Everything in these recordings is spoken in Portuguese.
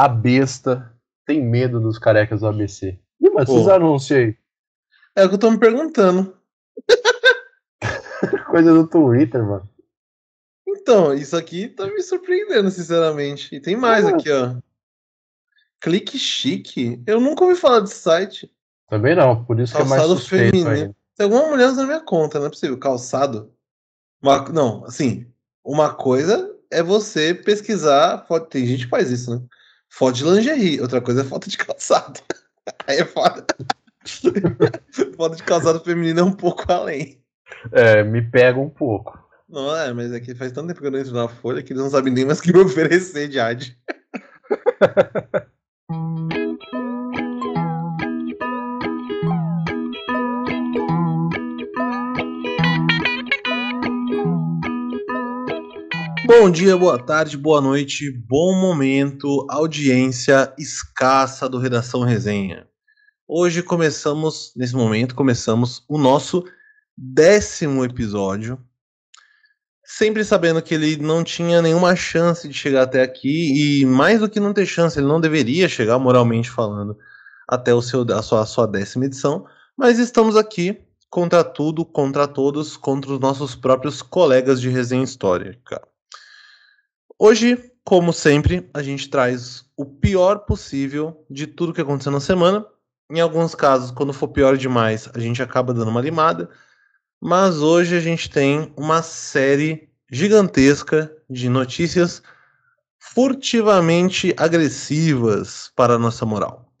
a besta tem medo dos carecas do ABC. E, mas esses anúncios aí? É o que eu tô me perguntando. Coisa do Twitter, mano. Então, isso aqui tá me surpreendendo, sinceramente. E tem mais ah. aqui, ó. Clique Chique? Eu nunca ouvi falar desse site. Também não, por isso Calçado que é mais suspeito feminino. Tem alguma mulher usando minha conta, não é possível. Calçado? Uma, não, assim, uma coisa é você pesquisar. Tem gente que faz isso, né? Foto de lingerie. Outra coisa é foto de calçado. Aí é foda. foto de calçado feminino é um pouco além. É, me pega um pouco. Não, é, mas é que faz tanto tempo que eu não entro na Folha que eles não sabem nem mais o que me oferecer de Bom dia, boa tarde, boa noite, bom momento, audiência escassa do Redação Resenha. Hoje começamos, nesse momento, começamos o nosso décimo episódio. Sempre sabendo que ele não tinha nenhuma chance de chegar até aqui, e mais do que não ter chance, ele não deveria chegar, moralmente falando, até o seu, a, sua, a sua décima edição. Mas estamos aqui contra tudo, contra todos, contra os nossos próprios colegas de resenha histórica. Hoje, como sempre, a gente traz o pior possível de tudo que aconteceu na semana. Em alguns casos, quando for pior demais, a gente acaba dando uma limada. Mas hoje a gente tem uma série gigantesca de notícias furtivamente agressivas para a nossa moral.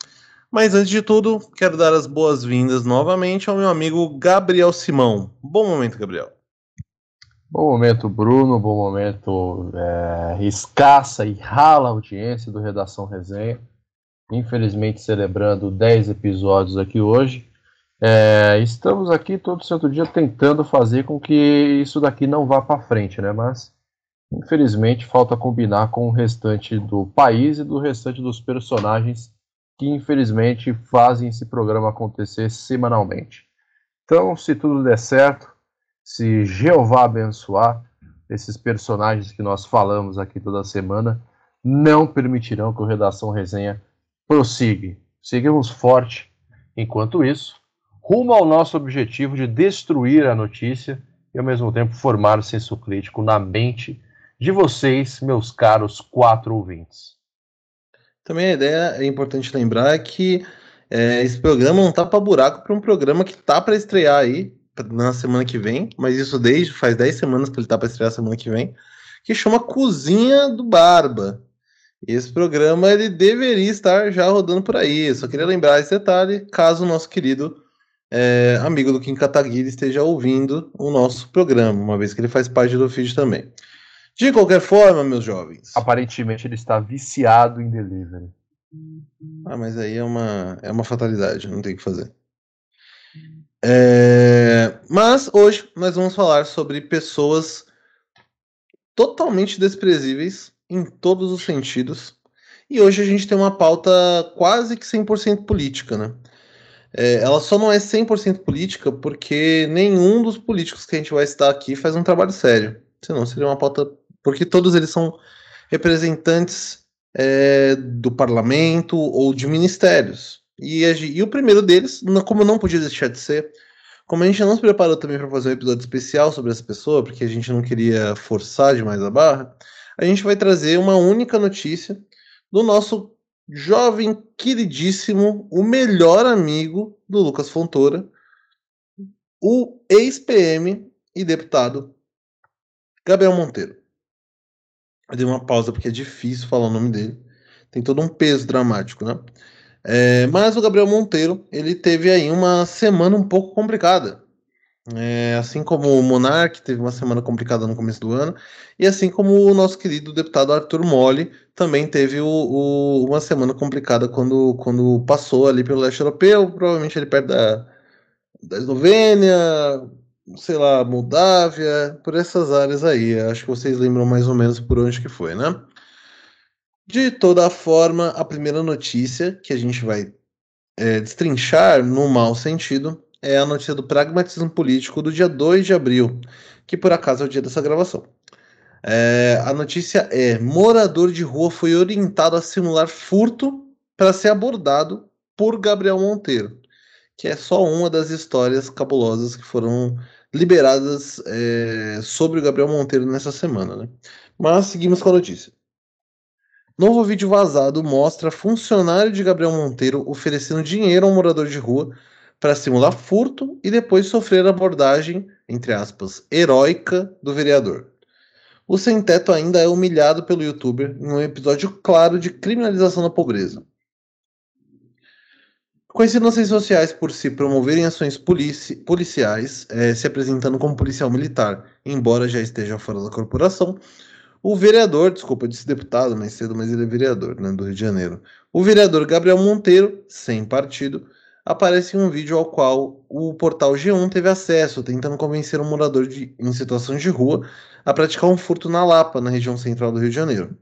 Mas antes de tudo, quero dar as boas-vindas novamente ao meu amigo Gabriel Simão. Bom momento, Gabriel. Bom momento, Bruno. Bom momento, é, escassa e rala audiência do Redação Resenha. Infelizmente, celebrando 10 episódios aqui hoje. É, estamos aqui todo santo dia tentando fazer com que isso daqui não vá para frente, né? Mas, infelizmente, falta combinar com o restante do país e do restante dos personagens que, infelizmente, fazem esse programa acontecer semanalmente. Então, se tudo der certo, se Jeová abençoar, esses personagens que nós falamos aqui toda semana não permitirão que o Redação Resenha prossiga. Seguimos forte. Enquanto isso, rumo ao nosso objetivo de destruir a notícia e ao mesmo tempo formar o senso crítico na mente de vocês, meus caros quatro ouvintes. Também a ideia é importante lembrar que é, esse programa não tá para buraco para um programa que tá para estrear aí na semana que vem, mas isso desde faz 10 semanas que ele tá para estrear semana que vem, que chama Cozinha do Barba. Esse programa ele deveria estar já rodando por aí. Só queria lembrar esse detalhe, caso o nosso querido é, amigo do Kim Kataguiri esteja ouvindo o nosso programa, uma vez que ele faz parte do feed também. De qualquer forma, meus jovens. Aparentemente ele está viciado em delivery. Ah, mas aí é uma, é uma fatalidade, não tem o que fazer. É, mas hoje nós vamos falar sobre pessoas totalmente desprezíveis em todos os sentidos. E hoje a gente tem uma pauta quase que 100% política, né? É, ela só não é 100% política porque nenhum dos políticos que a gente vai citar aqui faz um trabalho sério. Senão seria uma pauta. Porque todos eles são representantes é, do parlamento ou de ministérios. E, e o primeiro deles, como não podia deixar de ser, como a gente não se preparou também para fazer um episódio especial sobre essa pessoa, porque a gente não queria forçar demais a barra, a gente vai trazer uma única notícia do nosso jovem queridíssimo, o melhor amigo do Lucas Fontoura, o ex-PM e deputado Gabriel Monteiro. Eu dei uma pausa porque é difícil falar o nome dele. Tem todo um peso dramático, né? É, mas o Gabriel Monteiro, ele teve aí uma semana um pouco complicada. É, assim como o Monark teve uma semana complicada no começo do ano, e assim como o nosso querido deputado Arthur Moli também teve o, o, uma semana complicada quando, quando passou ali pelo leste europeu, provavelmente ali perto da, da Eslovênia, sei lá, Moldávia, por essas áreas aí. Acho que vocês lembram mais ou menos por onde que foi, né? De toda forma, a primeira notícia que a gente vai é, destrinchar no mau sentido é a notícia do pragmatismo político do dia 2 de abril, que por acaso é o dia dessa gravação. É, a notícia é: morador de rua foi orientado a simular furto para ser abordado por Gabriel Monteiro, que é só uma das histórias cabulosas que foram liberadas é, sobre o Gabriel Monteiro nessa semana. Né? Mas seguimos com a notícia. Novo vídeo vazado mostra funcionário de Gabriel Monteiro oferecendo dinheiro a um morador de rua para simular furto e depois sofrer abordagem, entre aspas, heróica do vereador. O Sem Teto ainda é humilhado pelo youtuber em um episódio claro de criminalização da pobreza. Conhecido nas redes sociais por se promoverem ações polici policiais, é, se apresentando como policial militar, embora já esteja fora da corporação, o vereador, desculpa, eu disse deputado mais cedo, mas ele é vereador, né, do Rio de Janeiro. O vereador Gabriel Monteiro, sem partido, aparece em um vídeo ao qual o portal G1 teve acesso, tentando convencer um morador de, em situação de rua a praticar um furto na Lapa, na região central do Rio de Janeiro.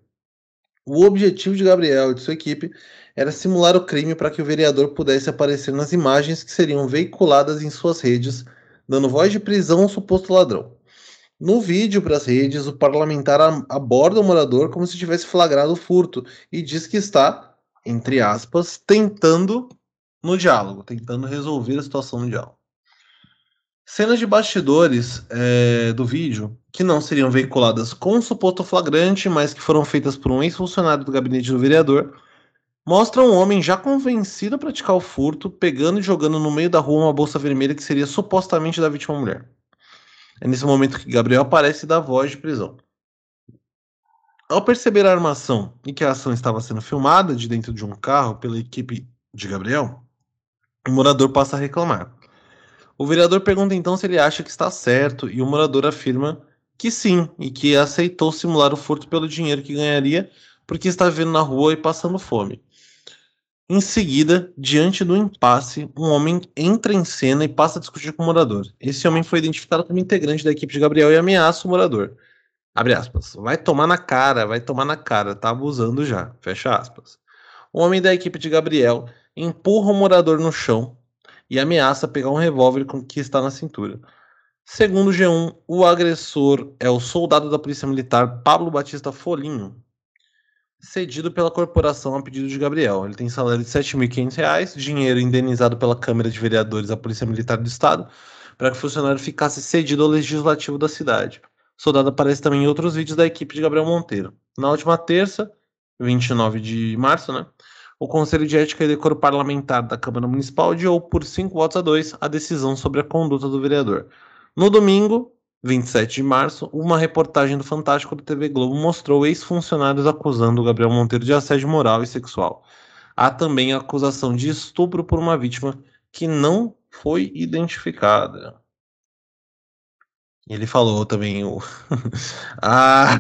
O objetivo de Gabriel e de sua equipe era simular o crime para que o vereador pudesse aparecer nas imagens que seriam veiculadas em suas redes, dando voz de prisão ao suposto ladrão. No vídeo para as redes, o parlamentar aborda o morador como se tivesse flagrado o furto e diz que está, entre aspas, tentando no diálogo, tentando resolver a situação no diálogo. Cenas de bastidores é, do vídeo, que não seriam veiculadas com suposto flagrante, mas que foram feitas por um ex-funcionário do gabinete do vereador, mostram um homem já convencido a praticar o furto, pegando e jogando no meio da rua uma bolsa vermelha que seria supostamente da vítima mulher. É nesse momento que Gabriel aparece e dá voz de prisão. Ao perceber a armação e que a ação estava sendo filmada de dentro de um carro pela equipe de Gabriel, o morador passa a reclamar. O vereador pergunta então se ele acha que está certo e o morador afirma que sim e que aceitou simular o furto pelo dinheiro que ganharia porque está vivendo na rua e passando fome. Em seguida, diante do impasse, um homem entra em cena e passa a discutir com o morador. Esse homem foi identificado como integrante da equipe de Gabriel e ameaça o morador. Abre aspas. Vai tomar na cara, vai tomar na cara, tá abusando já. Fecha aspas. O homem da equipe de Gabriel empurra o morador no chão e ameaça pegar um revólver que está na cintura. Segundo o G1, o agressor é o soldado da Polícia Militar Pablo Batista Folinho, cedido pela corporação a pedido de Gabriel. Ele tem salário de R$ 7.500, dinheiro indenizado pela Câmara de Vereadores da Polícia Militar do Estado, para que o funcionário ficasse cedido ao legislativo da cidade. O soldado aparece também em outros vídeos da equipe de Gabriel Monteiro. Na última terça, 29 de março, né? O Conselho de Ética e Decoro Parlamentar da Câmara Municipal adiou por 5 votos a 2 a decisão sobre a conduta do vereador. No domingo, 27 de março, uma reportagem do Fantástico da TV Globo mostrou ex-funcionários acusando Gabriel Monteiro de assédio moral e sexual. Há também a acusação de estupro por uma vítima que não foi identificada. Ele falou também o. ah!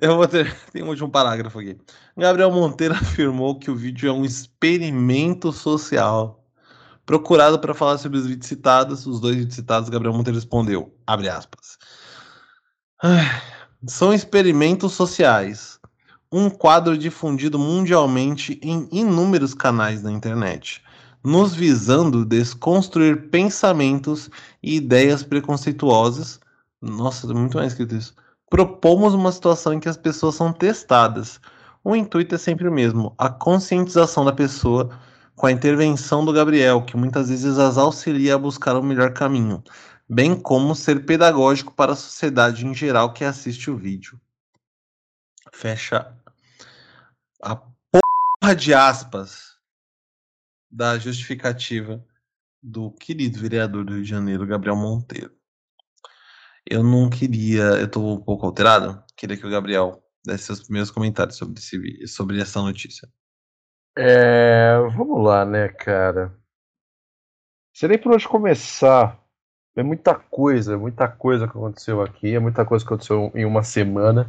Eu vou ter. Tem um último parágrafo aqui. Gabriel Monteiro afirmou que o vídeo é um experimento social Procurado para falar sobre os vídeos citados, os dois vídeos citados, Gabriel Monteiro respondeu, abre aspas. São experimentos sociais. Um quadro difundido mundialmente em inúmeros canais na internet, nos visando desconstruir pensamentos e ideias preconceituosas. Nossa, muito mais escrito isso. Propomos uma situação em que as pessoas são testadas. O intuito é sempre o mesmo: a conscientização da pessoa com a intervenção do Gabriel, que muitas vezes as auxilia a buscar o melhor caminho, bem como ser pedagógico para a sociedade em geral que assiste o vídeo. Fecha a porra de aspas da justificativa do querido vereador do Rio de Janeiro, Gabriel Monteiro. Eu não queria, eu estou um pouco alterado, queria que o Gabriel desse seus primeiros comentários sobre, esse, sobre essa notícia. É, vamos lá, né, cara? Sei nem por onde começar. É muita coisa, muita coisa que aconteceu aqui, é muita coisa que aconteceu em uma semana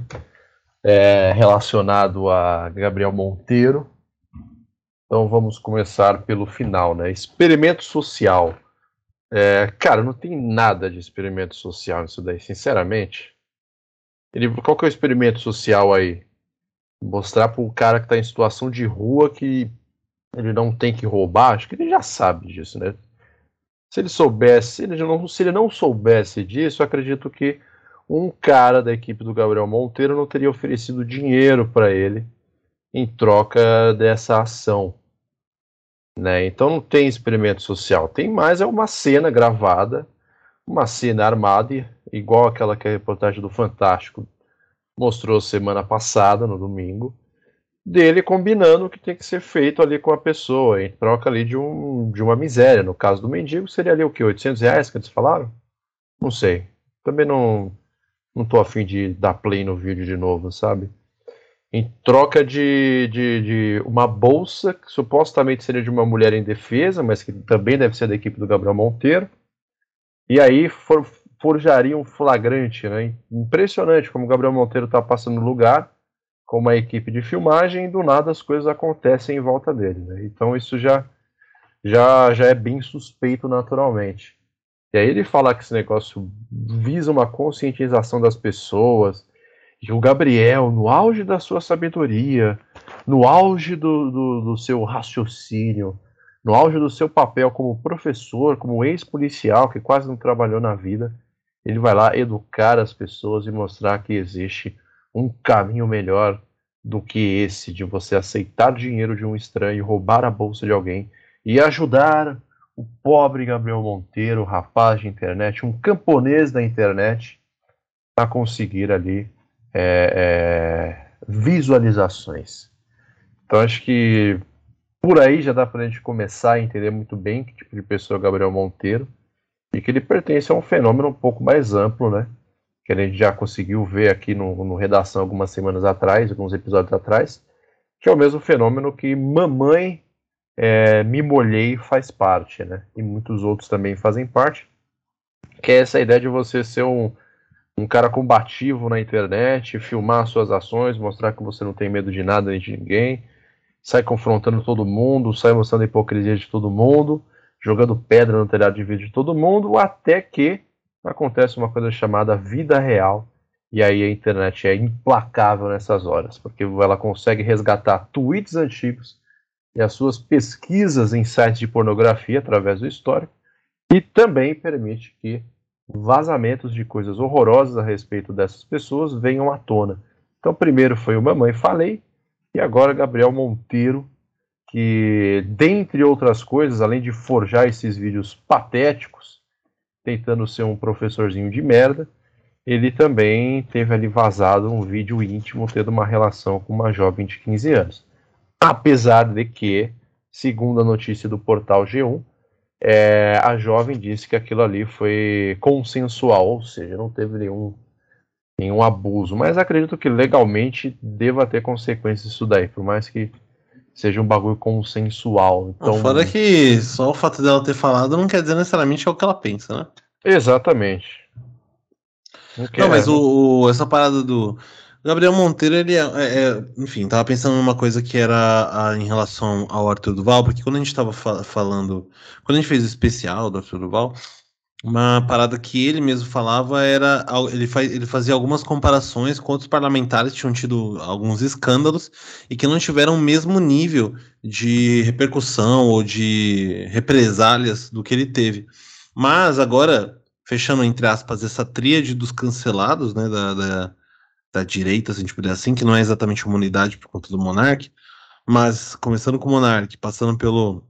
é, relacionado a Gabriel Monteiro. Então vamos começar pelo final, né? Experimento social. É, cara, não tem nada de experimento social nisso daí, sinceramente. Ele, qual que é o experimento social aí? Mostrar para um cara que está em situação de rua que ele não tem que roubar, acho que ele já sabe disso, né? Se ele soubesse, se ele não, se ele não soubesse disso, acredito que um cara da equipe do Gabriel Monteiro não teria oferecido dinheiro para ele em troca dessa ação. Né? Então não tem experimento social, tem mais é uma cena gravada, uma cena armada, igual aquela que a reportagem do Fantástico mostrou semana passada, no domingo, dele combinando o que tem que ser feito ali com a pessoa, em troca ali de, um, de uma miséria. No caso do mendigo, seria ali o que? 800 reais que eles falaram? Não sei. Também não, não tô afim de dar play no vídeo de novo, sabe? Em troca de, de, de uma bolsa que supostamente seria de uma mulher em defesa, mas que também deve ser da equipe do Gabriel Monteiro. E aí for, forjaria um flagrante, né? Impressionante como o Gabriel Monteiro está passando lugar com uma equipe de filmagem e do nada as coisas acontecem em volta dele. Né? Então isso já, já, já é bem suspeito naturalmente. E aí ele falar que esse negócio visa uma conscientização das pessoas, e o Gabriel, no auge da sua sabedoria, no auge do, do, do seu raciocínio, no auge do seu papel como professor, como ex-policial, que quase não trabalhou na vida, ele vai lá educar as pessoas e mostrar que existe um caminho melhor do que esse de você aceitar dinheiro de um estranho, roubar a bolsa de alguém e ajudar o pobre Gabriel Monteiro, rapaz de internet, um camponês da internet, a conseguir ali é, é, visualizações. Então acho que por aí já dá para a gente começar a entender muito bem que tipo de pessoa é Gabriel Monteiro e que ele pertence a um fenômeno um pouco mais amplo, né? que a gente já conseguiu ver aqui no, no Redação algumas semanas atrás, alguns episódios atrás, que é o mesmo fenômeno que Mamãe é, Me Molhei faz parte, né? E muitos outros também fazem parte, que é essa ideia de você ser um, um cara combativo na internet, filmar suas ações, mostrar que você não tem medo de nada nem de ninguém, sai confrontando todo mundo, sai mostrando a hipocrisia de todo mundo, jogando pedra no telhado de vidro de todo mundo, até que acontece uma coisa chamada vida real. E aí a internet é implacável nessas horas, porque ela consegue resgatar tweets antigos e as suas pesquisas em sites de pornografia através do histórico, e também permite que vazamentos de coisas horrorosas a respeito dessas pessoas venham à tona. Então, primeiro foi o Mamãe Falei, e agora Gabriel Monteiro, que, dentre outras coisas, além de forjar esses vídeos patéticos, tentando ser um professorzinho de merda, ele também teve ali vazado um vídeo íntimo tendo uma relação com uma jovem de 15 anos. Apesar de que, segundo a notícia do portal G1, é, a jovem disse que aquilo ali foi consensual, ou seja, não teve nenhum, nenhum abuso. Mas acredito que legalmente deva ter consequências isso daí, por mais que seja um bagulho consensual. Então, Fora que só o fato dela ter falado não quer dizer necessariamente é o que ela pensa, né? Exatamente. Não, não mas o, o, essa parada do. Gabriel Monteiro, ele é, é, é, Enfim, tava pensando numa coisa que era a, em relação ao Arthur Duval, porque quando a gente tava fa falando. Quando a gente fez o especial do Arthur Duval, uma parada que ele mesmo falava era. Ele, faz, ele fazia algumas comparações com outros parlamentares que tinham tido alguns escândalos e que não tiveram o mesmo nível de repercussão ou de represálias do que ele teve. Mas agora, fechando entre aspas essa tríade dos cancelados, né, da, da, da direita, se a gente puder assim, que não é exatamente uma unidade por conta do Monark, mas começando com o Monark, passando pelo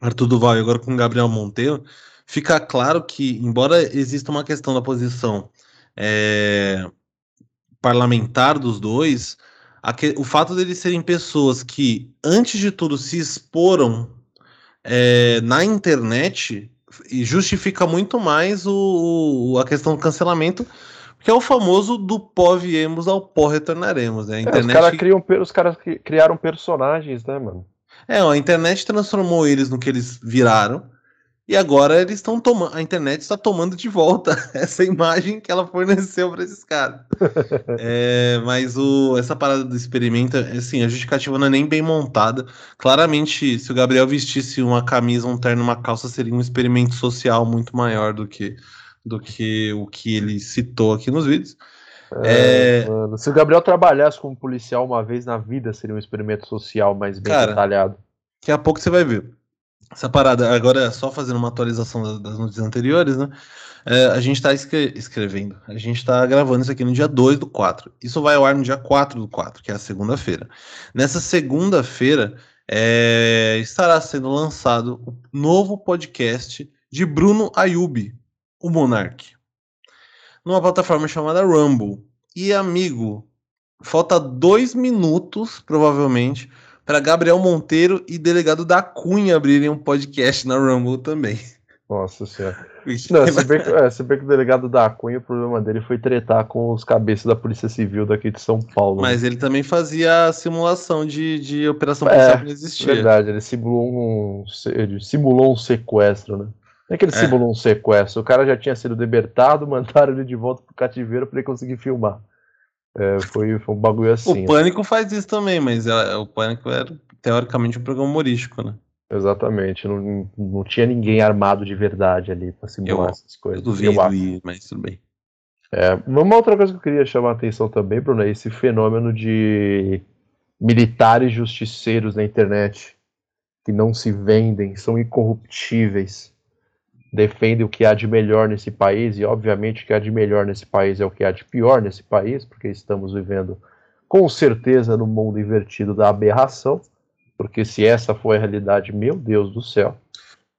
Arthur Duval e agora com o Gabriel Monteiro fica claro que, embora exista uma questão da posição é, parlamentar dos dois, que, o fato deles serem pessoas que, antes de tudo, se exporam é, na internet justifica muito mais o, o, a questão do cancelamento, que é o famoso do pó viemos ao pó retornaremos, né? A internet... É, os, cara criam, os caras criaram personagens, né, mano? É, a internet transformou eles no que eles viraram. E agora eles estão tomando, a internet está tomando de volta essa imagem que ela forneceu para esses caras. é, mas o, essa parada do experimento, assim, a justificativa não é nem bem montada. Claramente, se o Gabriel vestisse uma camisa, um terno, uma calça, seria um experimento social muito maior do que, do que o que ele citou aqui nos vídeos. É, é... Mano, se o Gabriel trabalhasse como policial uma vez na vida, seria um experimento social mais bem cara, detalhado. Daqui a pouco você vai ver. Essa parada, agora só fazendo uma atualização das notícias anteriores, né? É, a gente está escre escrevendo, a gente está gravando isso aqui no dia 2 do 4. Isso vai ao ar no dia 4 do 4, que é a segunda-feira. Nessa segunda-feira é, estará sendo lançado o novo podcast de Bruno Ayub, o Monark, numa plataforma chamada Rumble. E amigo, falta dois minutos, provavelmente, para Gabriel Monteiro e delegado da Cunha abrirem um podcast na Rumble também. Nossa senhora. Não, se, bem que, é, se bem que o delegado da Cunha, o problema dele foi tretar com os cabeças da Polícia Civil daqui de São Paulo. Né? Mas ele também fazia simulação de, de operação policial é, que não existia. Verdade, ele simulou um, ele simulou um sequestro, né? Não é que ele é. simulou um sequestro, o cara já tinha sido libertado, mandaram ele de volta pro cativeiro para ele conseguir filmar. É, foi, foi um bagulho assim. O Pânico faz isso também, mas é, o Pânico era teoricamente um programa humorístico, né? Exatamente, não, não tinha ninguém armado de verdade ali pra simular eu, essas coisas. Eu duvido, eu ir, mas tudo bem. É, uma outra coisa que eu queria chamar a atenção também, Bruno, é esse fenômeno de militares justiceiros na internet que não se vendem, são incorruptíveis defendem o que há de melhor nesse país, e obviamente o que há de melhor nesse país é o que há de pior nesse país, porque estamos vivendo com certeza no mundo invertido da aberração, porque se essa foi a realidade, meu Deus do céu.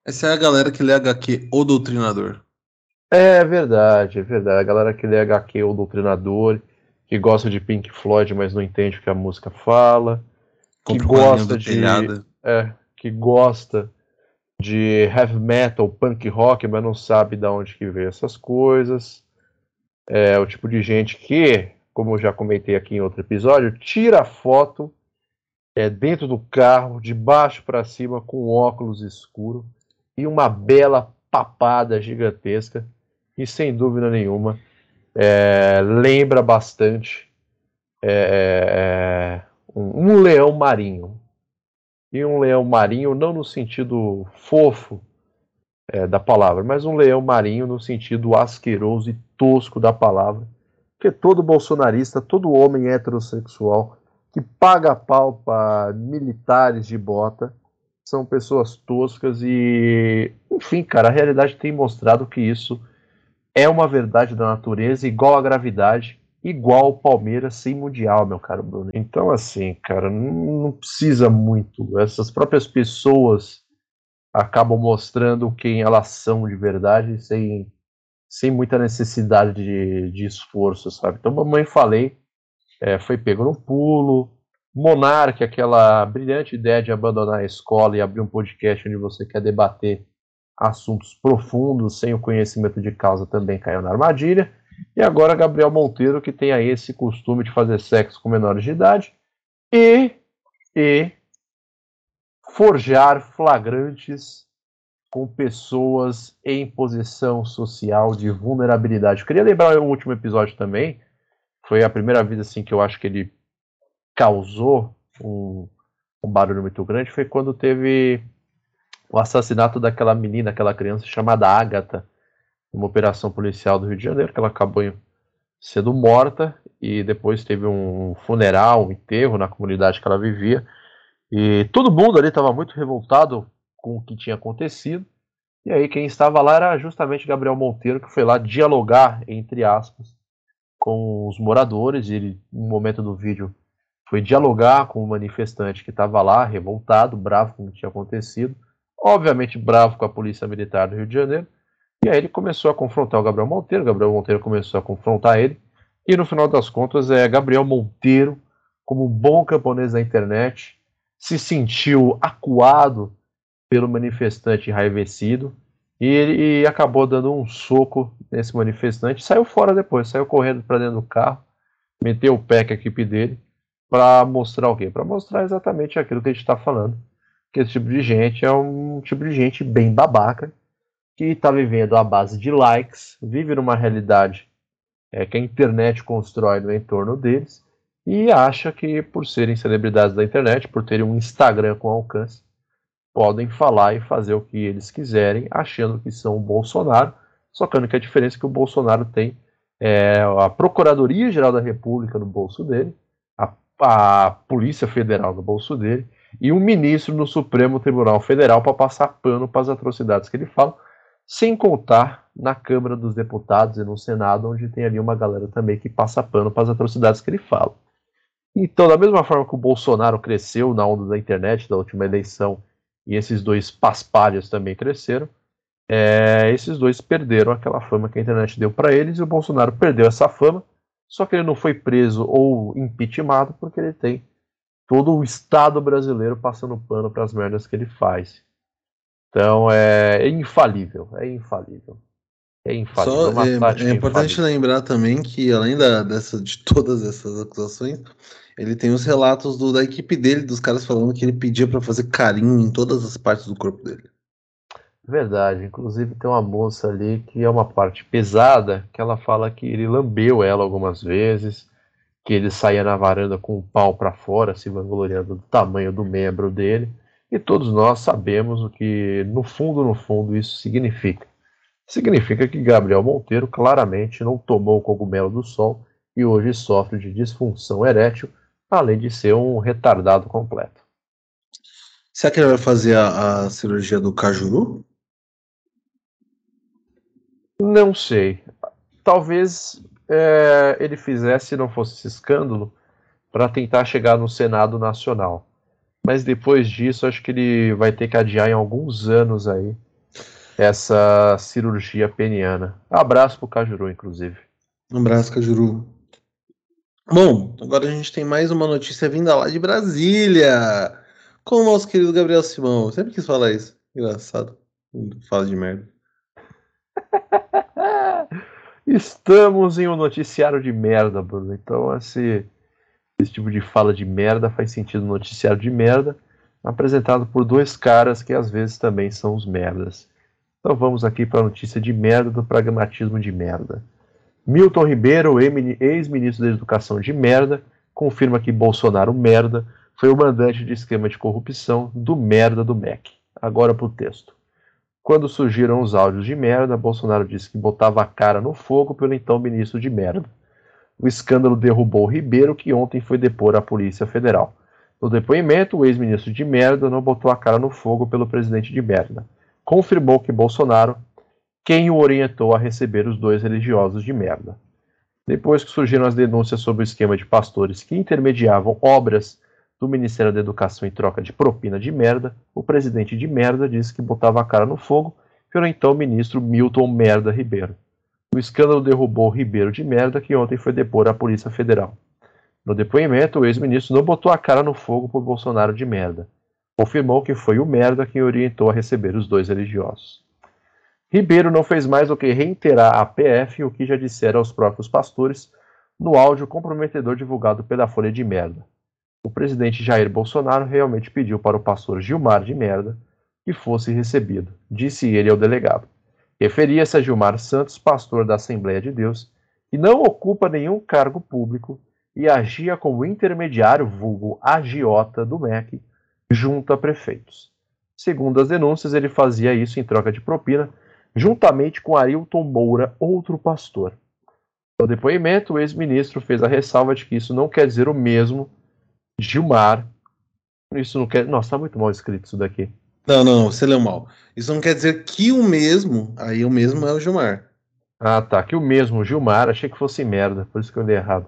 Essa é a galera que lê HQ O Doutrinador. É verdade, é verdade. A galera que lê HQ O Doutrinador, que gosta de Pink Floyd, mas não entende o que a música fala, que gosta de. É, que gosta de heavy metal, punk rock, mas não sabe de onde que veio essas coisas. É o tipo de gente que, como eu já comentei aqui em outro episódio, tira foto é, dentro do carro, de baixo para cima, com óculos escuro e uma bela papada gigantesca, e sem dúvida nenhuma é, lembra bastante é, é um, um leão marinho, e um leão marinho, não no sentido fofo é, da palavra, mas um leão marinho no sentido asqueroso e tosco da palavra. Porque todo bolsonarista, todo homem heterossexual que paga pau para militares de bota são pessoas toscas e, enfim, cara, a realidade tem mostrado que isso é uma verdade da natureza igual à gravidade igual o Palmeiras sem Mundial, meu caro Bruno. Então, assim, cara, não, precisa muito. Essas próprias pessoas acabam mostrando quem elas são de verdade sem, sem muita necessidade de, de esforço, sabe? Então, mamãe falei, é, foi pego no pulo. Monarque, aquela brilhante ideia de abandonar a escola e abrir um podcast onde você quer debater assuntos profundos sem o conhecimento de causa também caiu na armadilha. E agora Gabriel Monteiro, que tem aí esse costume de fazer sexo com menores de idade e, e forjar flagrantes com pessoas em posição social de vulnerabilidade. Eu queria lembrar o último episódio também, foi a primeira vez assim que eu acho que ele causou um, um barulho muito grande, foi quando teve o assassinato daquela menina, aquela criança chamada Agatha, uma operação policial do Rio de Janeiro, que ela acabou sendo morta e depois teve um funeral, um enterro na comunidade que ela vivia. E todo mundo ali estava muito revoltado com o que tinha acontecido. E aí quem estava lá era justamente Gabriel Monteiro, que foi lá dialogar, entre aspas, com os moradores. Ele, no momento do vídeo, foi dialogar com o manifestante que estava lá, revoltado, bravo com o que tinha acontecido. Obviamente bravo com a Polícia Militar do Rio de Janeiro. E aí ele começou a confrontar o Gabriel Monteiro, Gabriel Monteiro começou a confrontar ele, e no final das contas é Gabriel Monteiro, como um bom camponês da internet, se sentiu acuado pelo manifestante enraivecido e ele acabou dando um soco nesse manifestante, saiu fora depois, saiu correndo para dentro do carro, meteu o pé com a equipe dele para mostrar o quê? Para mostrar exatamente aquilo que a gente está falando, que esse tipo de gente é um tipo de gente bem babaca que está vivendo à base de likes, vive numa realidade é, que a internet constrói no entorno deles e acha que por serem celebridades da internet, por terem um Instagram com alcance, podem falar e fazer o que eles quiserem, achando que são o Bolsonaro, só que a diferença é que o Bolsonaro tem é, a Procuradoria Geral da República no bolso dele, a, a Polícia Federal no bolso dele e um ministro no Supremo Tribunal Federal para passar pano para as atrocidades que ele fala, sem contar na Câmara dos Deputados e no Senado, onde tem ali uma galera também que passa pano para as atrocidades que ele fala. Então, da mesma forma que o Bolsonaro cresceu na onda da internet da última eleição e esses dois paspalhos também cresceram, é, esses dois perderam aquela fama que a internet deu para eles e o Bolsonaro perdeu essa fama, só que ele não foi preso ou impeachmentado porque ele tem todo o Estado brasileiro passando pano para as merdas que ele faz. Então é, é infalível, é infalível. É infalível. Só, é, é, importante infalível. lembrar também que, além da, dessa, de todas essas acusações, ele tem os relatos do, da equipe dele, dos caras falando que ele pedia para fazer carinho em todas as partes do corpo dele. Verdade. Inclusive tem uma moça ali que é uma parte pesada, que ela fala que ele lambeu ela algumas vezes, que ele saía na varanda com o pau para fora, se vangloriando do tamanho do membro dele. E todos nós sabemos o que, no fundo, no fundo, isso significa. Significa que Gabriel Monteiro claramente não tomou o cogumelo do sol e hoje sofre de disfunção erétil, além de ser um retardado completo. Será que ele vai fazer a, a cirurgia do Cajuru? Não sei. Talvez é, ele fizesse, se não fosse esse escândalo, para tentar chegar no Senado Nacional. Mas depois disso, acho que ele vai ter que adiar em alguns anos aí essa cirurgia peniana. Abraço pro Cajuru, inclusive. Um abraço, Cajuru. Bom, agora a gente tem mais uma notícia vinda lá de Brasília. Com o nosso querido Gabriel Simão. Eu sempre quis falar isso. Engraçado. Fala de merda. Estamos em um noticiário de merda, Bruno. Então, esse, esse tipo de fala de merda faz sentido no noticiário de merda, apresentado por dois caras que às vezes também são os merdas. Então vamos aqui para a notícia de merda do pragmatismo de merda. Milton Ribeiro, ex-ministro da Educação de merda, confirma que Bolsonaro merda foi o mandante de esquema de corrupção do merda do MEC. Agora para o texto. Quando surgiram os áudios de merda, Bolsonaro disse que botava a cara no fogo pelo então ministro de merda. O escândalo derrubou Ribeiro, que ontem foi depor à Polícia Federal. No depoimento, o ex-ministro de merda não botou a cara no fogo pelo presidente de merda. Confirmou que Bolsonaro quem o orientou a receber os dois religiosos de merda. Depois que surgiram as denúncias sobre o esquema de pastores que intermediavam obras do Ministério da Educação em troca de propina de merda, o presidente de merda disse que botava a cara no fogo pelo então ministro Milton Merda Ribeiro. O escândalo derrubou Ribeiro de merda, que ontem foi depor à Polícia Federal. No depoimento, o ex-ministro não botou a cara no fogo por Bolsonaro de merda. Confirmou que foi o merda quem orientou a receber os dois religiosos. Ribeiro não fez mais do que reiterar à PF o que já dissera aos próprios pastores no áudio comprometedor divulgado pela Folha de Merda o presidente Jair Bolsonaro realmente pediu para o pastor Gilmar de Merda que fosse recebido, disse ele ao delegado. Referia-se a Gilmar Santos, pastor da Assembleia de Deus, que não ocupa nenhum cargo público e agia como intermediário vulgo agiota do MEC junto a prefeitos. Segundo as denúncias, ele fazia isso em troca de propina, juntamente com Ailton Moura, outro pastor. No depoimento, o ex-ministro fez a ressalva de que isso não quer dizer o mesmo Gilmar. Isso não quer. Nossa, tá muito mal escrito isso daqui. Não, não, você leu mal. Isso não quer dizer que o mesmo, aí o mesmo é o Gilmar. Ah, tá. Que o mesmo Gilmar, achei que fosse merda, por isso que eu dei errado.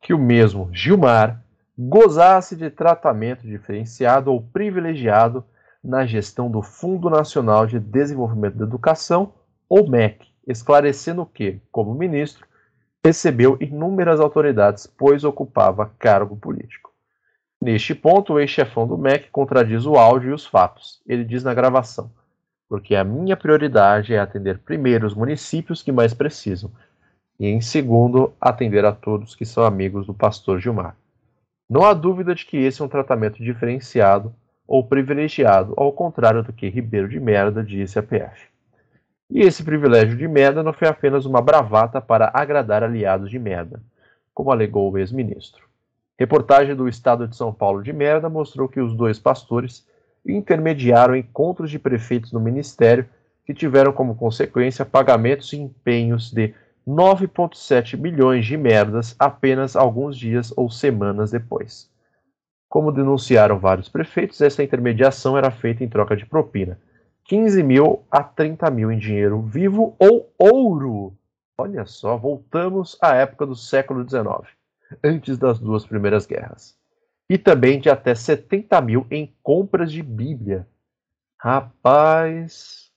Que o mesmo Gilmar gozasse de tratamento diferenciado ou privilegiado na gestão do Fundo Nacional de Desenvolvimento da Educação, ou MEC, esclarecendo que, como ministro, recebeu inúmeras autoridades, pois ocupava cargo político. Neste ponto, o ex-chefão do MEC contradiz o áudio e os fatos. Ele diz na gravação: porque a minha prioridade é atender primeiro os municípios que mais precisam, e em segundo, atender a todos que são amigos do pastor Gilmar. Não há dúvida de que esse é um tratamento diferenciado ou privilegiado, ao contrário do que Ribeiro de Merda disse à PF. E esse privilégio de merda não foi apenas uma bravata para agradar aliados de merda, como alegou o ex-ministro. Reportagem do Estado de São Paulo de Merda mostrou que os dois pastores intermediaram encontros de prefeitos no ministério que tiveram como consequência pagamentos e empenhos de 9,7 milhões de merdas apenas alguns dias ou semanas depois. Como denunciaram vários prefeitos, essa intermediação era feita em troca de propina. 15 mil a 30 mil em dinheiro vivo ou ouro. Olha só, voltamos à época do século XIX, antes das duas primeiras guerras. E também de até 70 mil em compras de Bíblia. Rapaz,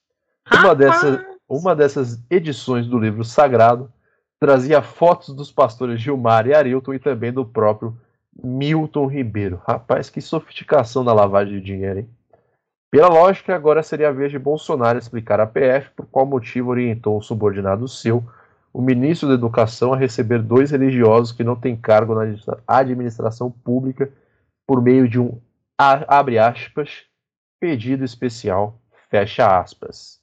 uma, dessas, uma dessas edições do livro sagrado trazia fotos dos pastores Gilmar e Arilton e também do próprio Milton Ribeiro. Rapaz, que sofisticação na lavagem de dinheiro, hein? Pela lógica, agora seria a vez de Bolsonaro explicar à PF por qual motivo orientou um subordinado seu, o ministro da Educação, a receber dois religiosos que não têm cargo na administração pública por meio de um, abre aspas, pedido especial, fecha aspas,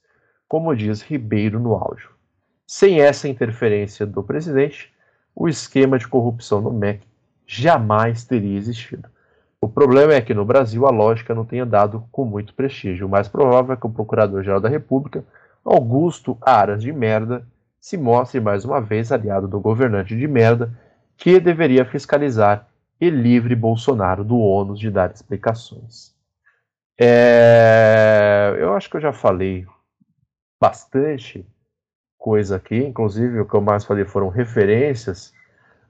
como diz Ribeiro no áudio. Sem essa interferência do presidente, o esquema de corrupção no MEC jamais teria existido. O problema é que no Brasil a lógica não tenha dado com muito prestígio. O mais provável é que o Procurador-Geral da República, Augusto Aras de Merda, se mostre mais uma vez aliado do governante de merda que deveria fiscalizar e livre Bolsonaro do ônus de dar explicações. É... Eu acho que eu já falei bastante coisa aqui, inclusive o que eu mais falei foram referências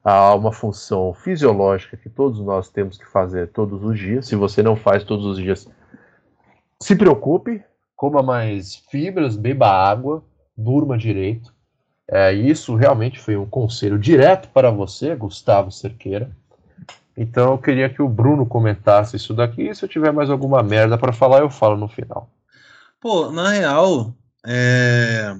a uma função fisiológica que todos nós temos que fazer todos os dias. Se você não faz todos os dias, se preocupe, coma mais fibras, beba água, durma direito. É, isso realmente foi um conselho direto para você, Gustavo Cerqueira. Então eu queria que o Bruno comentasse isso daqui. E se eu tiver mais alguma merda para falar, eu falo no final. Pô, na real, é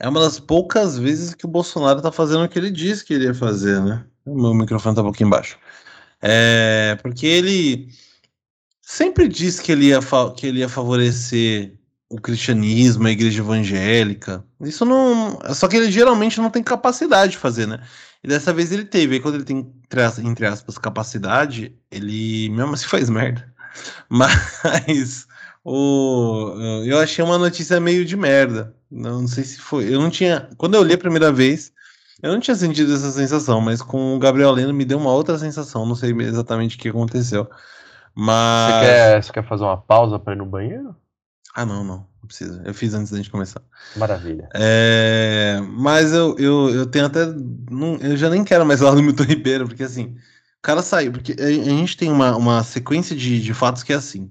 é uma das poucas vezes que o Bolsonaro tá fazendo o que ele disse que ele ia fazer, né? O meu microfone tá um pouquinho embaixo. É, porque ele sempre disse que ele, ia que ele ia favorecer o cristianismo, a igreja evangélica. Isso não. Só que ele geralmente não tem capacidade de fazer, né? E dessa vez ele teve. Aí quando ele tem, entre aspas, capacidade, ele mesmo assim faz merda. Mas o, eu achei uma notícia meio de merda. Não, não sei se foi. Eu não tinha. Quando eu li a primeira vez, eu não tinha sentido essa sensação, mas com o Gabriel Leno me deu uma outra sensação. Não sei exatamente o que aconteceu. Mas. Você quer, você quer fazer uma pausa para ir no banheiro? Ah, não, não. Não precisa. Eu fiz antes da gente começar. Maravilha. É, mas eu, eu, eu tenho até. Não, eu já nem quero mais falar do Milton Ribeiro, porque assim. O cara saiu, porque a, a gente tem uma, uma sequência de, de fatos que é assim.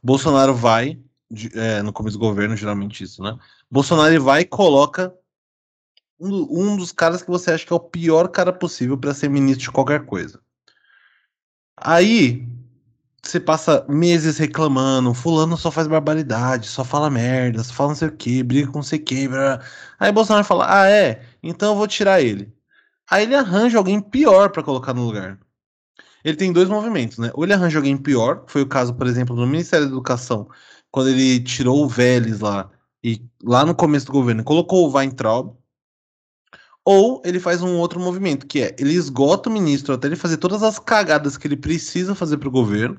Bolsonaro vai, de, é, no começo do governo, geralmente isso, né? Bolsonaro vai e coloca um, um dos caras que você acha que é o pior cara possível para ser ministro de qualquer coisa. Aí você passa meses reclamando, fulano só faz barbaridade, só fala merda, só fala não sei o que, briga com não sei o que. Aí Bolsonaro fala, ah é, então eu vou tirar ele. Aí ele arranja alguém pior para colocar no lugar ele tem dois movimentos, né? Ou ele arranja alguém pior, foi o caso, por exemplo, do Ministério da Educação, quando ele tirou o Vélez lá, e lá no começo do governo colocou o Weintraub, ou ele faz um outro movimento, que é ele esgota o ministro até ele fazer todas as cagadas que ele precisa fazer para o governo,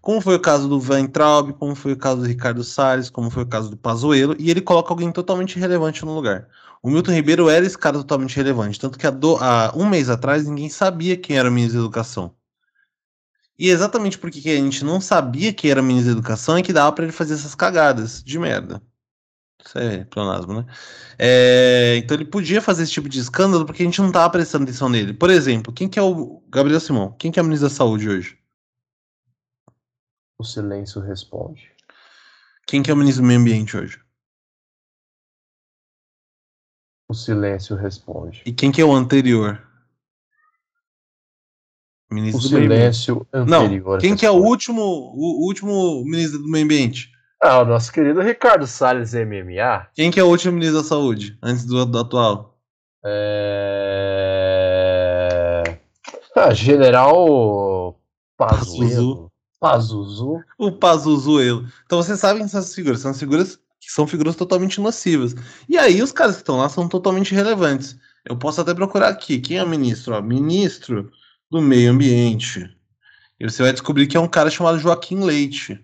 como foi o caso do Weintraub, como foi o caso do Ricardo Salles, como foi o caso do Pazuello, e ele coloca alguém totalmente relevante no lugar. O Milton Ribeiro era esse cara totalmente relevante, tanto que há, do, há um mês atrás ninguém sabia quem era o ministro da Educação. E exatamente porque a gente não sabia que era ministro da educação é que dava para ele fazer essas cagadas de merda. Isso é planasmo, né? É, então ele podia fazer esse tipo de escândalo porque a gente não tava prestando atenção nele. Por exemplo, quem que é o Gabriel Simão? Quem que é o ministro da Saúde hoje? O silêncio responde. Quem que é o ministro do Meio Ambiente hoje? O silêncio responde. E quem que é o anterior? Ministro o silêncio anterior. Não, quem que é o último, o último ministro do Meio Ambiente? Ah, o nosso querido Ricardo Salles MMA. Quem que é o último ministro da Saúde, antes do, do atual? É... Ah, General Pazuzu. Pazuzu. O Pazuzuelo. Então vocês sabem essas figuras, são figuras que são figuras totalmente nocivas. E aí os caras que estão lá são totalmente relevantes. Eu posso até procurar aqui. Quem é o ministro? Ó, ministro do meio ambiente. E você vai descobrir que é um cara chamado Joaquim Leite,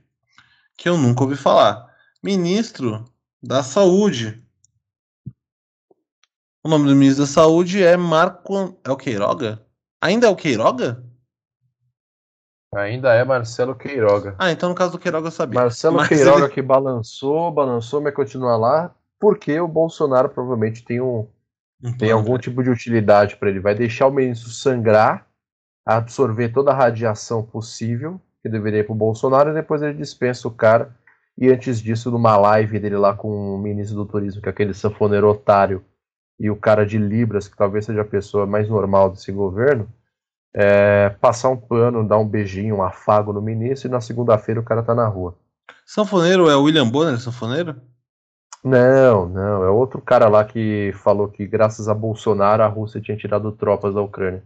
que eu nunca ouvi falar. Ministro da Saúde. O nome do ministro da Saúde é Marco. É o Queiroga? Ainda é o Queiroga? Ainda é Marcelo Queiroga. Ah, então no caso do Queiroga eu sabia. Marcelo Mas Queiroga ele... que balançou, balançou, mas continua lá, porque o Bolsonaro provavelmente tem um, um tem algum tipo de utilidade para ele. Vai deixar o ministro sangrar, absorver toda a radiação possível que deveria ir pro Bolsonaro e depois ele dispensa o cara. E antes disso, numa live dele lá com o ministro do turismo, que é aquele sanfoneiro otário, e o cara de Libras, que talvez seja a pessoa mais normal desse governo, é, passar um pano, dar um beijinho, um afago no ministro, e na segunda-feira o cara tá na rua. Sanfoneiro é o William Bonner, sanfoneiro? Não, não, é outro cara lá que falou que graças a Bolsonaro a Rússia tinha tirado tropas da Ucrânia.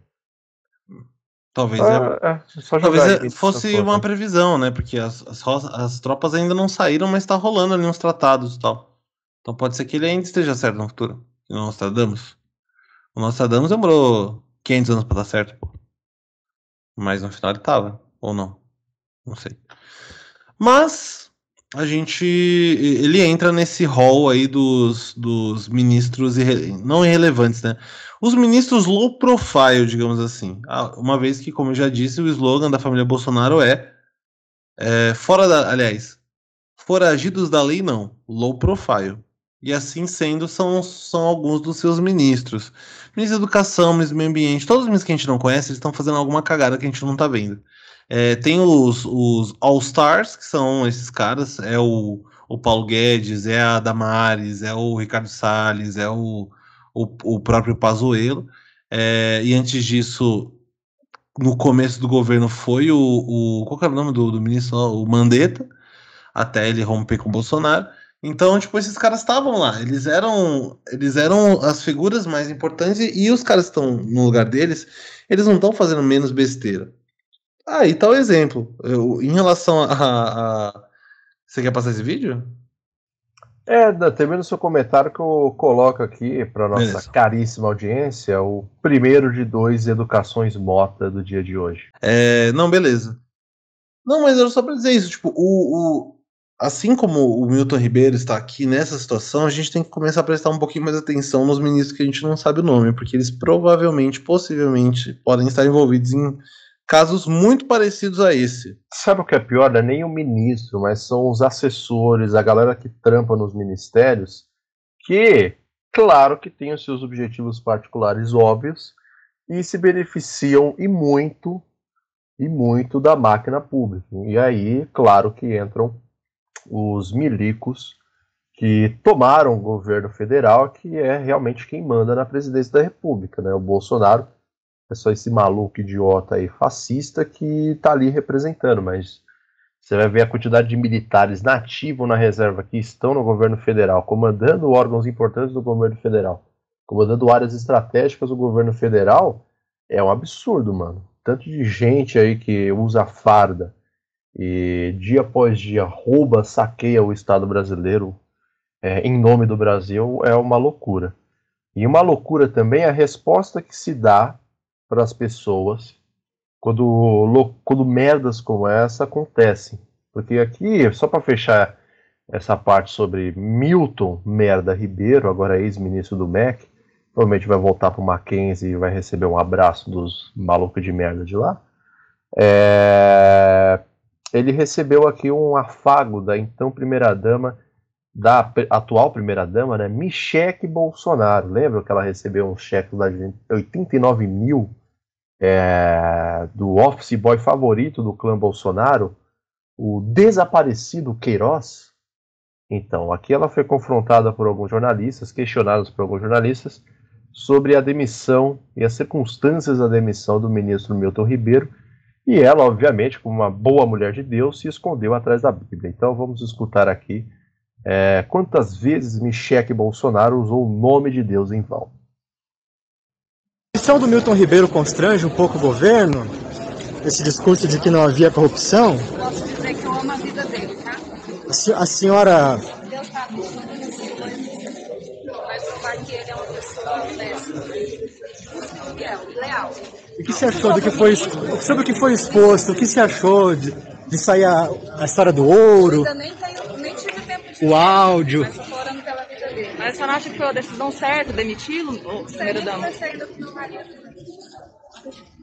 Talvez, ah, é, é, talvez é, fosse uma previsão, né? Porque as, as, as, tropas ainda não saíram, mas tá rolando ali uns tratados e tal. Então pode ser que ele ainda esteja certo no futuro. O Nostradamus. O Nostradamus demorou 500 anos pra dar certo, pô. Mas no final ele tava, ou não. Não sei. Mas a gente. Ele entra nesse hall aí dos, dos ministros irre, não irrelevantes, né? Os ministros low profile, digamos assim. Ah, uma vez que, como eu já disse, o slogan da família Bolsonaro é, é fora da. Aliás, foragidos da lei, não. Low profile. E assim sendo, são, são alguns dos seus ministros. Ministro da Educação, Ministro do Meio Ambiente, todos os ministros que a gente não conhece, eles estão fazendo alguma cagada que a gente não está vendo. É, tem os, os All-Stars, que são esses caras, é o, o Paulo Guedes, é a Damares, é o Ricardo Salles, é o, o, o próprio Pazuello. É, e antes disso, no começo do governo foi o, o qual era o nome do, do ministro? O Mandetta, até ele romper com o Bolsonaro. Então, tipo, esses caras estavam lá, eles eram, eles eram as figuras mais importantes e, e os caras estão no lugar deles, eles não estão fazendo menos besteira. Ah, tá o exemplo. Eu, em relação a, a, Você quer passar esse vídeo? É, termina o seu comentário que eu coloco aqui para nossa Beleza. caríssima audiência o primeiro de dois educações mota do dia de hoje. É, não, beleza. Não, mas era só para dizer isso, tipo, o, o, assim como o Milton Ribeiro está aqui nessa situação, a gente tem que começar a prestar um pouquinho mais atenção nos ministros que a gente não sabe o nome, porque eles provavelmente, possivelmente, podem estar envolvidos em casos muito parecidos a esse. Sabe o que é pior? Não é nem o ministro, mas são os assessores, a galera que trampa nos ministérios, que, claro que tem os seus objetivos particulares óbvios e se beneficiam e muito e muito da máquina pública. E aí, claro que entram os milicos que tomaram o governo federal, que é realmente quem manda na presidência da República. Né? O Bolsonaro é só esse maluco idiota aí, fascista, que está ali representando, mas você vai ver a quantidade de militares nativos na reserva que estão no governo federal, comandando órgãos importantes do governo federal, comandando áreas estratégicas do governo federal, é um absurdo, mano. Tanto de gente aí que usa farda, e dia após dia rouba, saqueia o Estado brasileiro é, em nome do Brasil é uma loucura. E uma loucura também é a resposta que se dá para as pessoas quando, quando merdas como essa acontecem. Porque aqui, só para fechar essa parte sobre Milton Merda Ribeiro, agora ex-ministro do MEC, provavelmente vai voltar para o Mackenzie e vai receber um abraço dos malucos de merda de lá. É, ele recebeu aqui um afago da então primeira-dama, da atual primeira-dama, né, Michele Bolsonaro. Lembra que ela recebeu um cheque de 89 mil é, do office boy favorito do clã Bolsonaro, o desaparecido Queiroz? Então, aqui ela foi confrontada por alguns jornalistas, questionados por alguns jornalistas, sobre a demissão e as circunstâncias da demissão do ministro Milton Ribeiro, e ela, obviamente, como uma boa mulher de Deus, se escondeu atrás da Bíblia. Então vamos escutar aqui é, quantas vezes Michele Bolsonaro usou o nome de Deus em vão. A questão do Milton Ribeiro constrange um pouco o governo, esse discurso de que não havia corrupção. Posso dizer que eu amo a vida dele, tá? A, senhora. Deus está vai provar que ele é uma pessoa honesta, fiel e leal. O que você achou do que foi sobre o que foi exposto? O que você achou de, de sair a, a história do ouro? Eu nem, tenho, o áudio. Mas eu tô orando pela vida dele. Mas você não acha que foi a decisão certa demiti-lo, primeiro dama?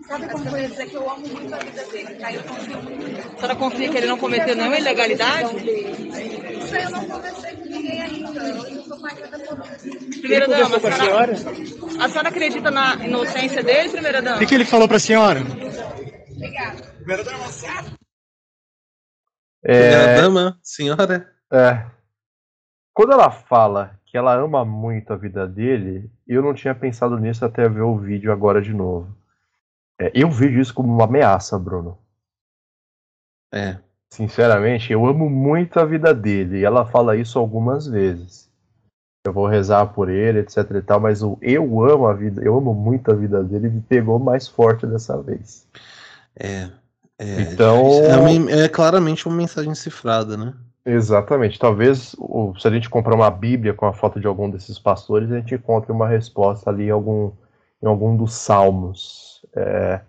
Sabe como eu ia dizer que eu amo muito a vida dele, tá? Eu confio muito. A senhora confia que ele não cometeu nenhuma ilegalidade? Isso aí eu não conversei com ninguém ainda. Eu sou mais da Primeira dama, a senhora, senhora? a senhora acredita na inocência dele, primeira O dama? que, que ele falou pra senhora? Obrigada. É... É, Dama, senhora. é. Quando ela fala que ela ama muito a vida dele, eu não tinha pensado nisso até ver o vídeo agora de novo. É, eu vejo isso como uma ameaça, Bruno. É. Sinceramente, eu amo muito a vida dele. E ela fala isso algumas vezes. Eu vou rezar por ele, etc e tal, mas o eu amo a vida, eu amo muito a vida dele, me pegou mais forte dessa vez. É. É, Então- é, uma- é claramente uma mensagem cifrada, né? Exatamente. Talvez se a gente comprar uma Bíblia com a foto de algum desses pastores, a gente encontre uma resposta ali em algum, em algum dos salmos. É,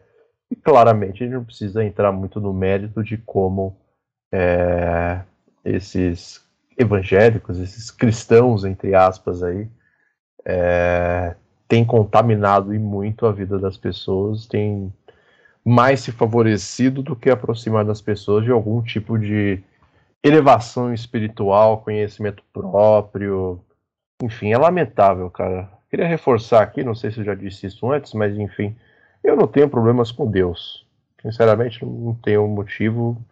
e claramente a gente não precisa entrar muito no mérito de como é, esses evangélicos, esses cristãos, entre aspas, aí, é, têm contaminado e muito a vida das pessoas, têm mais se favorecido do que aproximado das pessoas de algum tipo de elevação espiritual, conhecimento próprio. Enfim, é lamentável, cara. Queria reforçar aqui, não sei se eu já disse isso antes, mas enfim, eu não tenho problemas com Deus. Sinceramente, não tenho motivo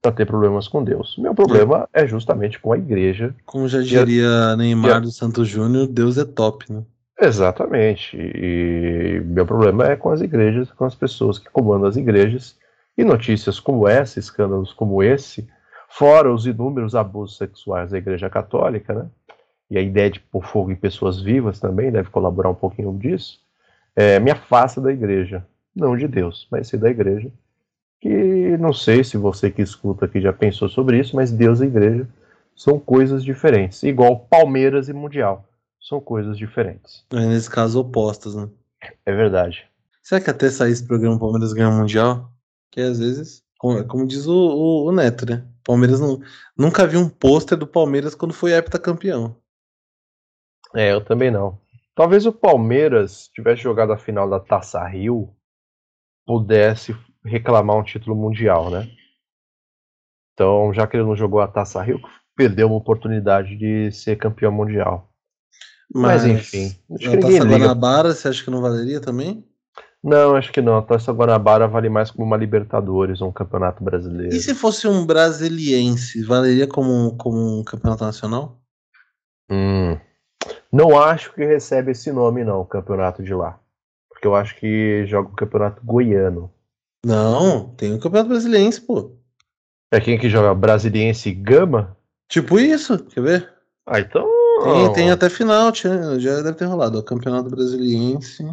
para ter problemas com Deus. Meu problema é justamente com a igreja. Como já diria Neymar do Santos Júnior, Deus é top, né? Exatamente. E meu problema é com as igrejas, com as pessoas que comandam as igrejas. E notícias como essa, escândalos como esse, fora os inúmeros abusos sexuais da Igreja Católica, né? E a ideia de pôr fogo em pessoas vivas também deve colaborar um pouquinho disso. É, me afasta da igreja. Não de Deus, mas sim da igreja. Que não sei se você que escuta aqui já pensou sobre isso, mas Deus e igreja são coisas diferentes. Igual Palmeiras e Mundial. São coisas diferentes. Mas nesse caso, opostas, né? É verdade. Será que até sair esse programa Palmeiras ganha o Mundial? Que às vezes, como, como diz o, o- o Neto, né? Palmeiras não, nunca vi um pôster do Palmeiras quando foi heptacampeão. É, eu também não. Talvez o Palmeiras tivesse jogado a final da Taça Rio, pudesse reclamar um título mundial, né? Então, já que ele não jogou a Taça Rio, perdeu uma oportunidade de ser campeão mundial. Mas, enfim, acho a Taça. Guanabara, você acha que não valeria também? Não, acho que não. A Taça Guanabara vale mais como uma Libertadores ou um campeonato brasileiro. E se fosse um brasiliense, valeria como, como um campeonato nacional? Hum, não acho que recebe esse nome, não, o campeonato de lá. Porque eu acho que joga o campeonato goiano. Não, tem o campeonato brasiliense, pô. É quem que joga Brasiliense Gama? Tipo isso, quer ver? Ah, então. Tem, tem até final, já deve ter rolado. ó, Campeonato brasiliense.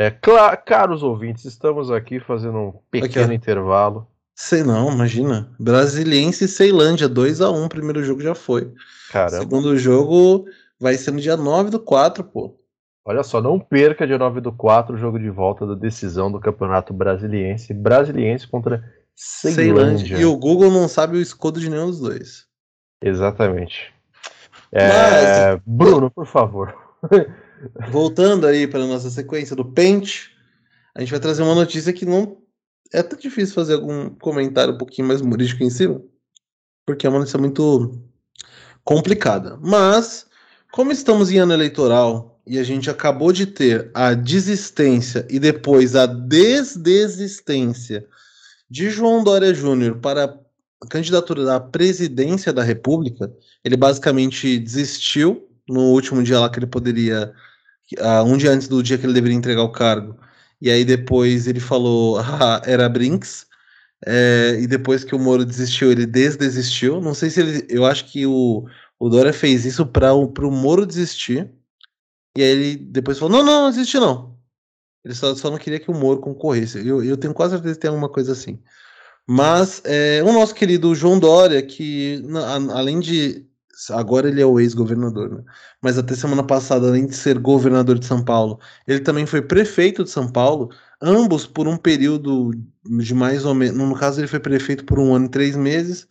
É, caros ouvintes, estamos aqui fazendo um pequeno Aqui, intervalo. Sei não, imagina. Brasiliense e Ceilândia, 2x1, primeiro jogo já foi. Caramba, Segundo jogo vai ser no dia 9 do 4, pô. olha só, não perca dia 9 do 4 o jogo de volta da decisão do Campeonato Brasiliense. Brasiliense contra Ceilândia. E o Google não sabe o escudo de nenhum dos dois. Exatamente. É, Bruno, por favor. Voltando aí para nossa sequência do Pente, a gente vai trazer uma notícia que não é até difícil fazer algum comentário um pouquinho mais humorístico em cima, porque é uma notícia muito complicada. Mas, como estamos em ano eleitoral e a gente acabou de ter a desistência e depois a desdesistência de João Dória Júnior para a candidatura da presidência da República, ele basicamente desistiu no último dia lá que ele poderia ah, um dia antes do dia que ele deveria entregar o cargo. E aí depois ele falou, ah, era Brinks. É, e depois que o Moro desistiu, ele desdesistiu. Não sei se ele. Eu acho que o, o Dória fez isso para o pro Moro desistir. E aí ele depois falou: não, não, não não. Ele só, só não queria que o Moro concorresse. Eu, eu tenho quase certeza que tem alguma coisa assim. Mas é, o nosso querido João Dória, que além de. Agora ele é o ex-governador, né? Mas até semana passada, além de ser governador de São Paulo, ele também foi prefeito de São Paulo, ambos por um período de mais ou menos. No caso, ele foi prefeito por um ano e três meses,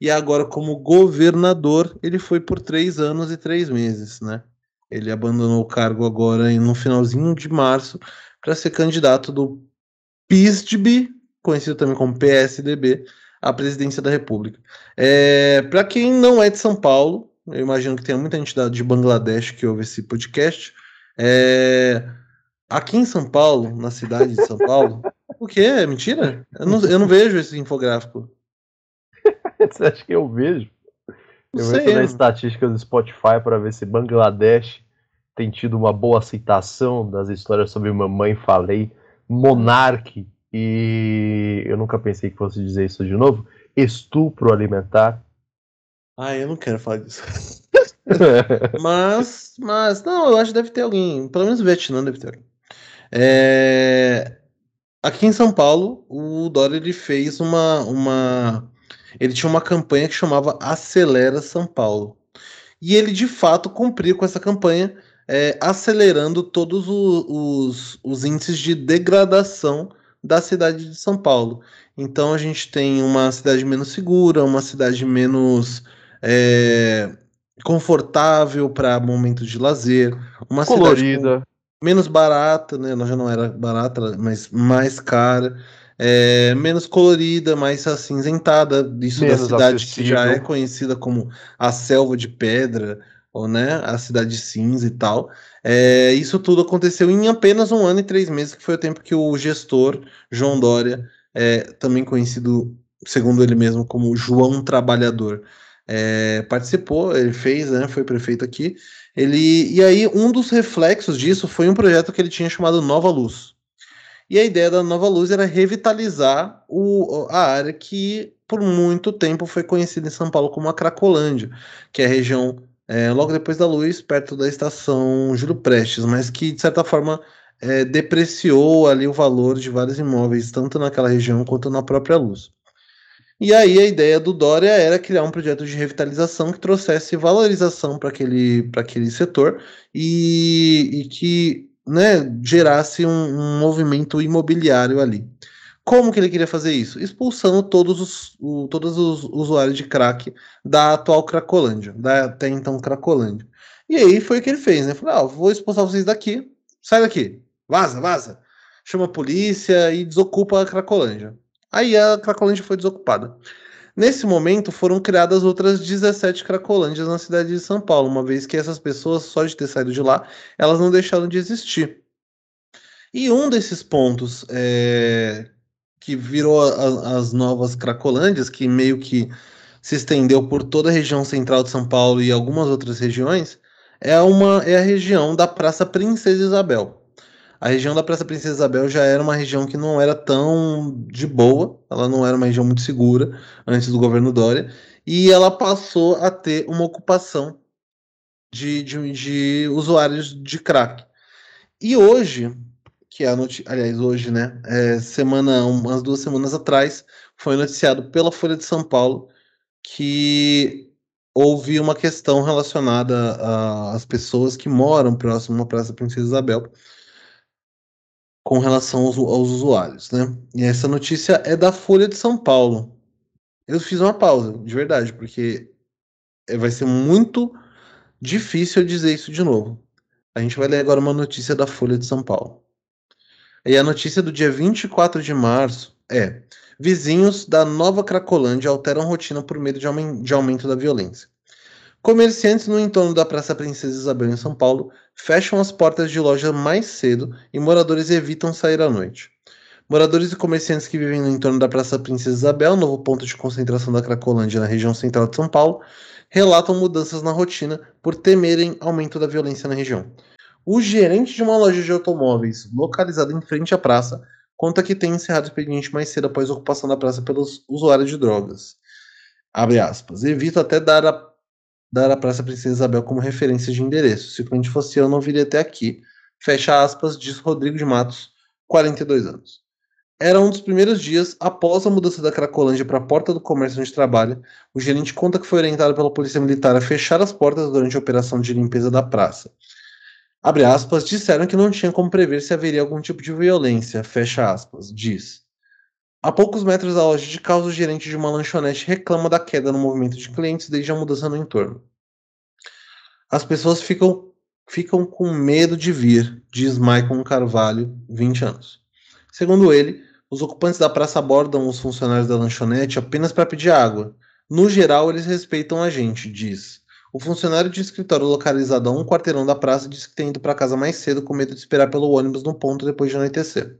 e agora, como governador, ele foi por três anos e três meses, né? Ele abandonou o cargo agora no finalzinho de março, para ser candidato do PISDB, conhecido também como PSDB, à presidência da República. É, para quem não é de São Paulo, eu imagino que tenha muita entidade de Bangladesh que ouve esse podcast. É, aqui em São Paulo, na cidade de São Paulo, o que é mentira? Eu não, eu não vejo esse infográfico. Você acha que eu vejo? Não Eu sei, entro na mano. estatística do Spotify para ver se Bangladesh tem tido uma boa aceitação das histórias sobre Mamãe Falei, Monarque e eu nunca pensei que fosse dizer isso de novo, estupro alimentar. Ah, eu não quero falar disso. Mas, mas, não, eu acho que deve ter alguém. Pelo menos no Vietnã deve ter alguém. É, aqui em São Paulo, o Dória ele fez uma, uma. Ele tinha uma campanha que chamava Acelera São Paulo. E ele de fato cumpriu com essa campanha, é, acelerando todos o- os, os índices de degradação da cidade de São Paulo. Então a gente tem uma cidade menos segura, uma cidade menos é, confortável para momentos de lazer, uma Colorida. menos barata, né? Ela já não era barata, mas mais cara, é, menos colorida, mais acinzentada. Isso Menos da cidade que já acessível. é conhecida como a selva de pedra, ou né, a cidade cinza e tal. É, isso tudo aconteceu em apenas um ano e três meses, que foi o tempo que o gestor João Dória, é, também conhecido, segundo ele mesmo, como João Trabalhador, é, participou, ele fez, né, foi prefeito aqui. Ele, e aí, um dos reflexos disso foi um projeto que ele tinha chamado Nova Luz. E a ideia da Nova Luz era revitalizar o, a área que por muito tempo foi conhecida em São Paulo como a Cracolândia, que é a região é, logo depois da luz, perto da estação Júlio Prestes, mas que de certa forma é, depreciou ali o valor de vários imóveis, tanto naquela região quanto na própria luz. E aí a ideia do Dória era criar um projeto de revitalização que trouxesse valorização para aquele, aquele setor e, e que né, gerasse um, um movimento imobiliário ali. Como que ele queria fazer isso? Expulsando todos os, o- todos os usuários de crack da atual Cracolândia, da até então Cracolândia. E aí foi o que ele fez, né? Falou, ah, vou expulsar vocês daqui, sai daqui, vaza, vaza. Chama a polícia e desocupa a Cracolândia. Aí a Cracolândia foi desocupada. Nesse momento foram criadas outras 17 Cracolândias na cidade de São Paulo, uma vez que essas pessoas, só de ter saído de lá, elas não deixaram de existir. E um desses pontos é, que virou a- as novas Cracolândias, que meio que se estendeu por toda a região central de São Paulo e algumas outras regiões, é, uma, é a região da Praça Princesa Isabel. A região da Praça Princesa Isabel já era uma região que não era tão de boa, ela não era uma região muito segura antes do governo Dória, e ela passou a ter uma ocupação de, de, de usuários de crack. E hoje, que é a notícia, aliás, hoje, né, é, semana, umas duas semanas atrás, foi noticiado pela Folha de São Paulo que houve uma questão relacionada às pessoas que moram próximo à Praça Princesa Isabel com relação aos, aos usuários, né? E essa notícia é da Folha de São Paulo. Eu fiz uma pausa, de verdade, porque é, vai ser muito difícil eu dizer isso de novo. A gente vai ler agora uma notícia da Folha de São Paulo. E a notícia do dia 24 de março é: Vizinhos da Nova Cracolândia alteram rotina por medo de, de aumento da violência. Comerciantes no entorno da Praça Princesa Isabel em São Paulo fecham as portas de loja mais cedo e moradores evitam sair à noite. Moradores e comerciantes que vivem no entorno da Praça Princesa Isabel, novo ponto de concentração da Cracolândia na região central de São Paulo, relatam mudanças na rotina por temerem aumento da violência na região. O gerente de uma loja de automóveis localizada em frente à praça conta que tem encerrado o expediente mais cedo após a ocupação da praça pelos usuários de drogas. Abre aspas. Evito até dar a, dar a Praça Princesa Isabel como referência de endereço. Se o cliente fosse eu, não viria até aqui. Fecha aspas, diz Rodrigo de Matos, 42 anos. Era um dos primeiros dias após a mudança da Cracolândia para a porta do comércio onde trabalha. O gerente conta que foi orientado pela Polícia Militar a fechar as portas durante a operação de limpeza da praça. Abre aspas, disseram que não tinha como prever se haveria algum tipo de violência. Fecha aspas, diz. A poucos metros da loja de carros, o gerente de uma lanchonete reclama da queda no movimento de clientes desde a mudança no entorno. As pessoas ficam ficam com medo de vir, diz Maicon Carvalho, 20 anos. Segundo ele, os ocupantes da praça abordam os funcionários da lanchonete apenas para pedir água. No geral, eles respeitam a gente, diz. O funcionário de escritório localizado a um quarteirão da praça disse que tem ido para casa mais cedo com medo de esperar pelo ônibus no ponto depois de anoitecer.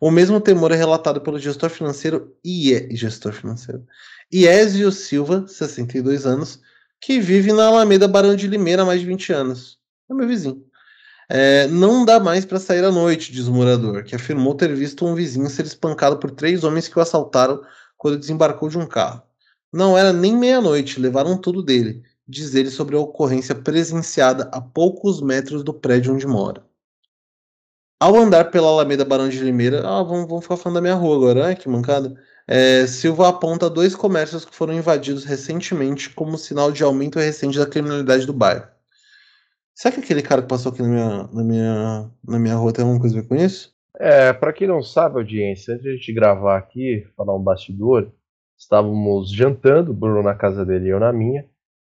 O mesmo temor é relatado pelo gestor financeiro IE, gestor financeiro Iésio Silva, 62 anos, que vive na Alameda Barão de Limeira há mais de 20 anos. É meu vizinho. É, não dá mais para sair à noite, diz o morador, que afirmou ter visto um vizinho ser espancado por três homens que o assaltaram quando desembarcou de um carro. Não era nem meia-noite, levaram tudo dele, diz ele sobre a ocorrência presenciada a poucos metros do prédio onde mora. Ao andar pela Alameda Barão de Limeira, ah, vamos, vamos ficar falando da minha rua agora, ai que mancada. É, Silva aponta dois comércios que foram invadidos recentemente como sinal de aumento recente da criminalidade do bairro. Será que aquele cara que passou aqui na minha, na minha, na minha rua tem alguma coisa a ver com isso? É, para quem não sabe, audiência, antes de a gente gravar aqui, falar um bastidor, estávamos jantando, Bruno na casa dele e eu na minha,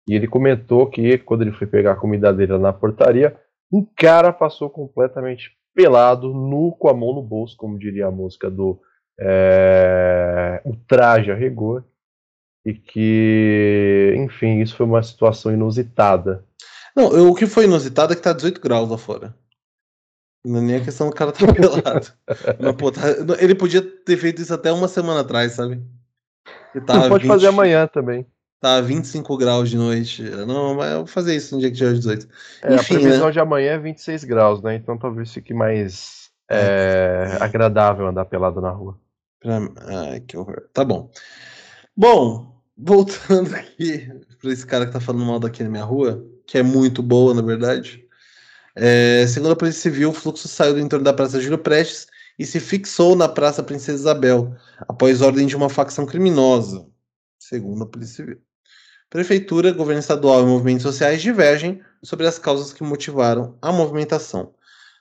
e ele comentou que quando ele foi pegar a comida dele na portaria, um cara passou completamente pelado, nu, com a mão no bolso, como diria a música do é, o traje a rigor e que, enfim, isso foi uma situação inusitada. Não, eu, o que foi inusitado é que tá 18 graus lá fora. Não é nem a questão do cara tá pelado. Mas, pô, tá, ele podia ter feito isso até uma semana atrás, sabe? Tá pode 20, fazer amanhã também. Tá 25 graus de noite. Não, mas eu vou fazer isso no dia que tiver 18. É, Enfim, a previsão né? de amanhã é 26 graus, né? Então talvez fique mais é, agradável andar pelado na rua. Pra... Ai, que horror. Tá bom. Bom, voltando aqui para esse cara que tá falando mal daqui na minha rua, que é muito boa, na verdade. É, segundo a Polícia Civil, o fluxo saiu do entorno da Praça Júlio Prestes e se fixou na Praça Princesa Isabel, após ordem de uma facção criminosa, segundo a Polícia Civil. Prefeitura, governo estadual e movimentos sociais divergem sobre as causas que motivaram a movimentação.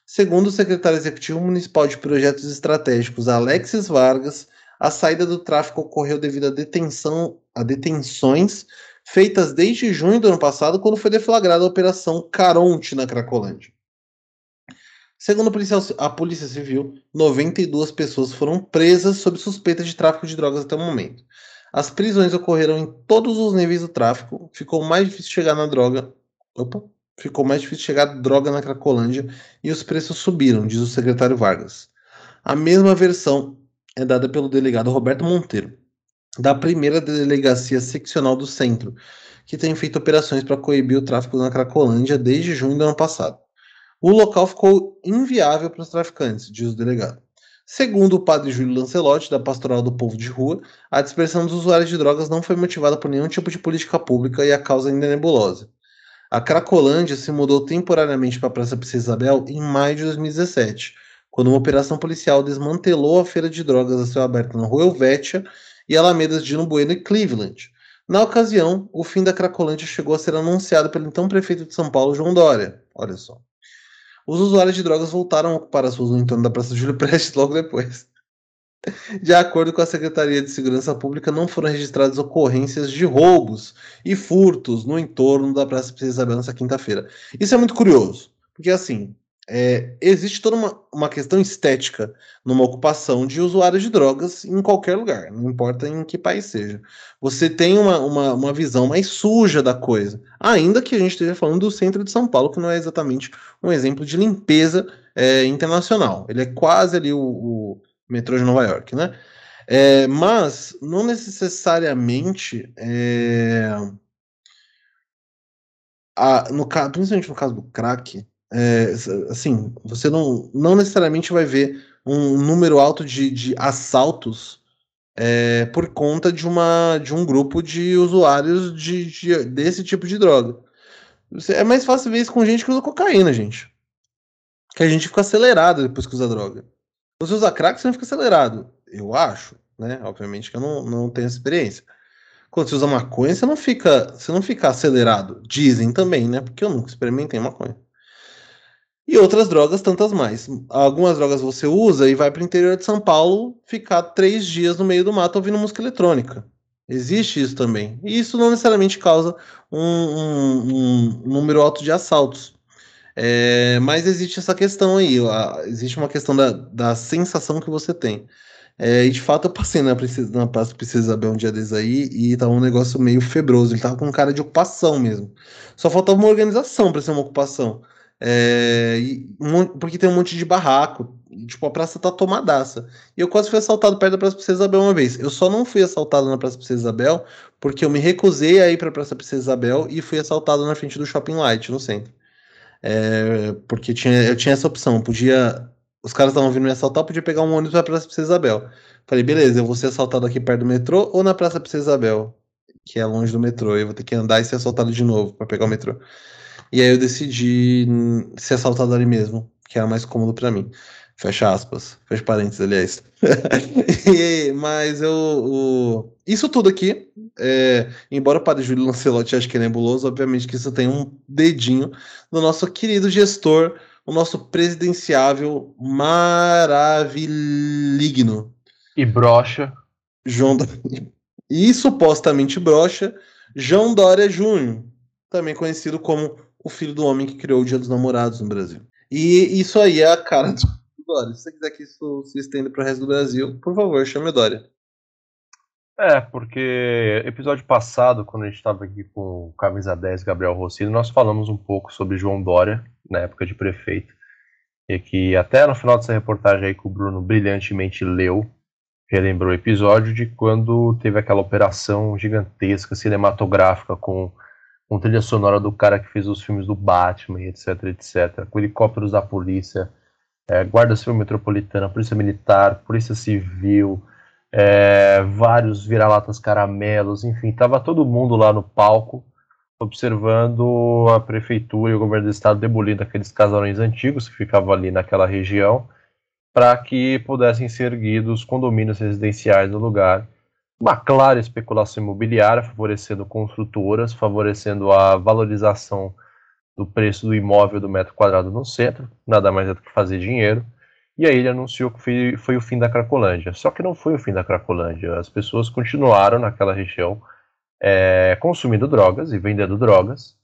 Segundo o secretário executivo municipal de projetos estratégicos, Alexis Vargas, a saída do tráfico ocorreu devido à detenção, a detenções feitas desde junho do ano passado, quando foi deflagrada a Operação Caronte na Cracolândia. Segundo a a polícia, Civil, 92 pessoas foram presas sob suspeita de tráfico de drogas até o momento. As prisões ocorreram em todos os níveis do tráfico, ficou mais difícil chegar na droga. Opa! ficou mais difícil chegar droga na Cracolândia e os preços subiram, diz o secretário Vargas. A mesma versão é dada pelo delegado Roberto Monteiro, da primeira delegacia seccional do centro, que tem feito operações para coibir o tráfico na Cracolândia desde junho do ano passado. O local ficou inviável para os traficantes, diz o delegado. Segundo o padre Júlio Lancelotti, da Pastoral do Povo de Rua, a dispersão dos usuários de drogas não foi motivada por nenhum tipo de política pública e a causa ainda é nebulosa. A Cracolândia se mudou temporariamente para a Praça Princesa Isabel em maio de 2017, quando uma operação policial desmantelou a feira de drogas a céu aberto na Rua Helvétia e Alamedas de Bueno e Cleveland. Na ocasião, o fim da Cracolândia chegou a ser anunciado pelo então prefeito de São Paulo, João Dória. Olha só. Os usuários de drogas voltaram a ocupar as ruas no entorno da Praça Júlio Prestes logo depois. De acordo com a Secretaria de Segurança Pública, não foram registradas ocorrências de roubos e furtos no entorno da Praça Princesa Isabel nessa quinta-feira. Isso é muito curioso, porque assim, é, existe toda uma, uma questão estética numa ocupação de usuários de drogas em qualquer lugar, não importa em que país seja. Você tem uma, uma, uma visão mais suja da coisa, ainda que a gente esteja falando do centro de São Paulo, que não é exatamente um exemplo de limpeza é, internacional. Ele é quase ali o, o metrô de Nova York, né? É, mas não necessariamente é, a, no, principalmente no caso do crack, é, assim, você não, não necessariamente vai ver um número alto de, de assaltos é, por conta de, uma, de um grupo de usuários de, de, desse tipo de droga. É mais fácil ver isso com gente que usa cocaína, gente. Que a gente fica acelerado depois que usa droga. Você usa crack, você não fica acelerado. Eu acho, né? Obviamente que eu não, não tenho experiência. Quando você usa maconha, você não fica, você não fica acelerado. Dizem também, né? Porque eu nunca experimentei maconha. E outras drogas, tantas mais. Algumas drogas você usa e vai para o interior de São Paulo ficar três dias no meio do mato ouvindo música eletrônica. Existe isso também. E isso não necessariamente causa um, um, um número alto de assaltos. É, mas existe essa questão aí, a- existe uma questão da, da sensação que você tem. É, e de fato eu passei na, Princesa, na Praça Princesa Isabel um dia desses aí e tava um negócio meio febroso, ele tava com cara de ocupação mesmo. Só faltava uma organização para ser uma ocupação. É, porque tem um monte de barraco, tipo, a praça tá tomadaça. E eu quase fui assaltado perto da Praça Princesa Isabel uma vez. Eu só não fui assaltado na Praça Princesa Isabel porque eu me recusei a ir pra Praça Princesa Isabel e fui assaltado na frente do Shopping Light, no centro. É, porque tinha, eu tinha essa opção, podia. Os caras estavam vindo me assaltar, eu podia pegar um ônibus pra Praça Princesa Isabel. Falei, beleza, eu vou ser assaltado aqui perto do metrô ou na Praça Princesa Isabel, que é longe do metrô. Eu vou ter que andar e ser assaltado de novo pra pegar o metrô. E aí eu decidi ser assaltado ali mesmo, que era mais cômodo pra mim. Fecha aspas, fecha parênteses, aliás. E- mas eu. o- Isso tudo aqui, é, embora o padre Júlio Lancelotti ache que é nebuloso, obviamente que isso tem um dedinho do nosso querido gestor, o nosso presidenciável maravilhigno, E brocha. João Dória. E supostamente brocha, João Dória Júnior, também conhecido como o filho do homem que criou o Dia dos Namorados no Brasil. E isso aí é a cara do Dória. Se você quiser que isso se estenda para o resto do Brasil, por favor, chame o Dória. É, porque episódio passado, quando a gente estava aqui com o Camisa 10 Gabriel Rossini, nós falamos um pouco sobre João Dória, na época de prefeito. E que até no final dessa reportagem aí que o Bruno brilhantemente leu, relembrou o episódio de quando teve aquela operação gigantesca, cinematográfica, com, com trilha sonora do cara que fez os filmes do Batman, etc, etc. Com helicópteros da polícia, é, Guarda Civil Metropolitana, Polícia Militar, Polícia Civil, é, vários vira-latas caramelos, enfim, tava todo mundo lá no palco observando a prefeitura e o governo do estado demolindo aqueles casarões antigos que ficavam ali naquela região para que pudessem ser erguidos condomínios residenciais no lugar. Uma clara especulação imobiliária, favorecendo construtoras, favorecendo a valorização do preço do imóvel do metro quadrado no centro, nada mais é do que fazer dinheiro. E aí ele anunciou que foi, foi o fim da Cracolândia. Só que não foi o fim da Cracolândia. As pessoas continuaram naquela região é, consumindo drogas e vendendo drogas.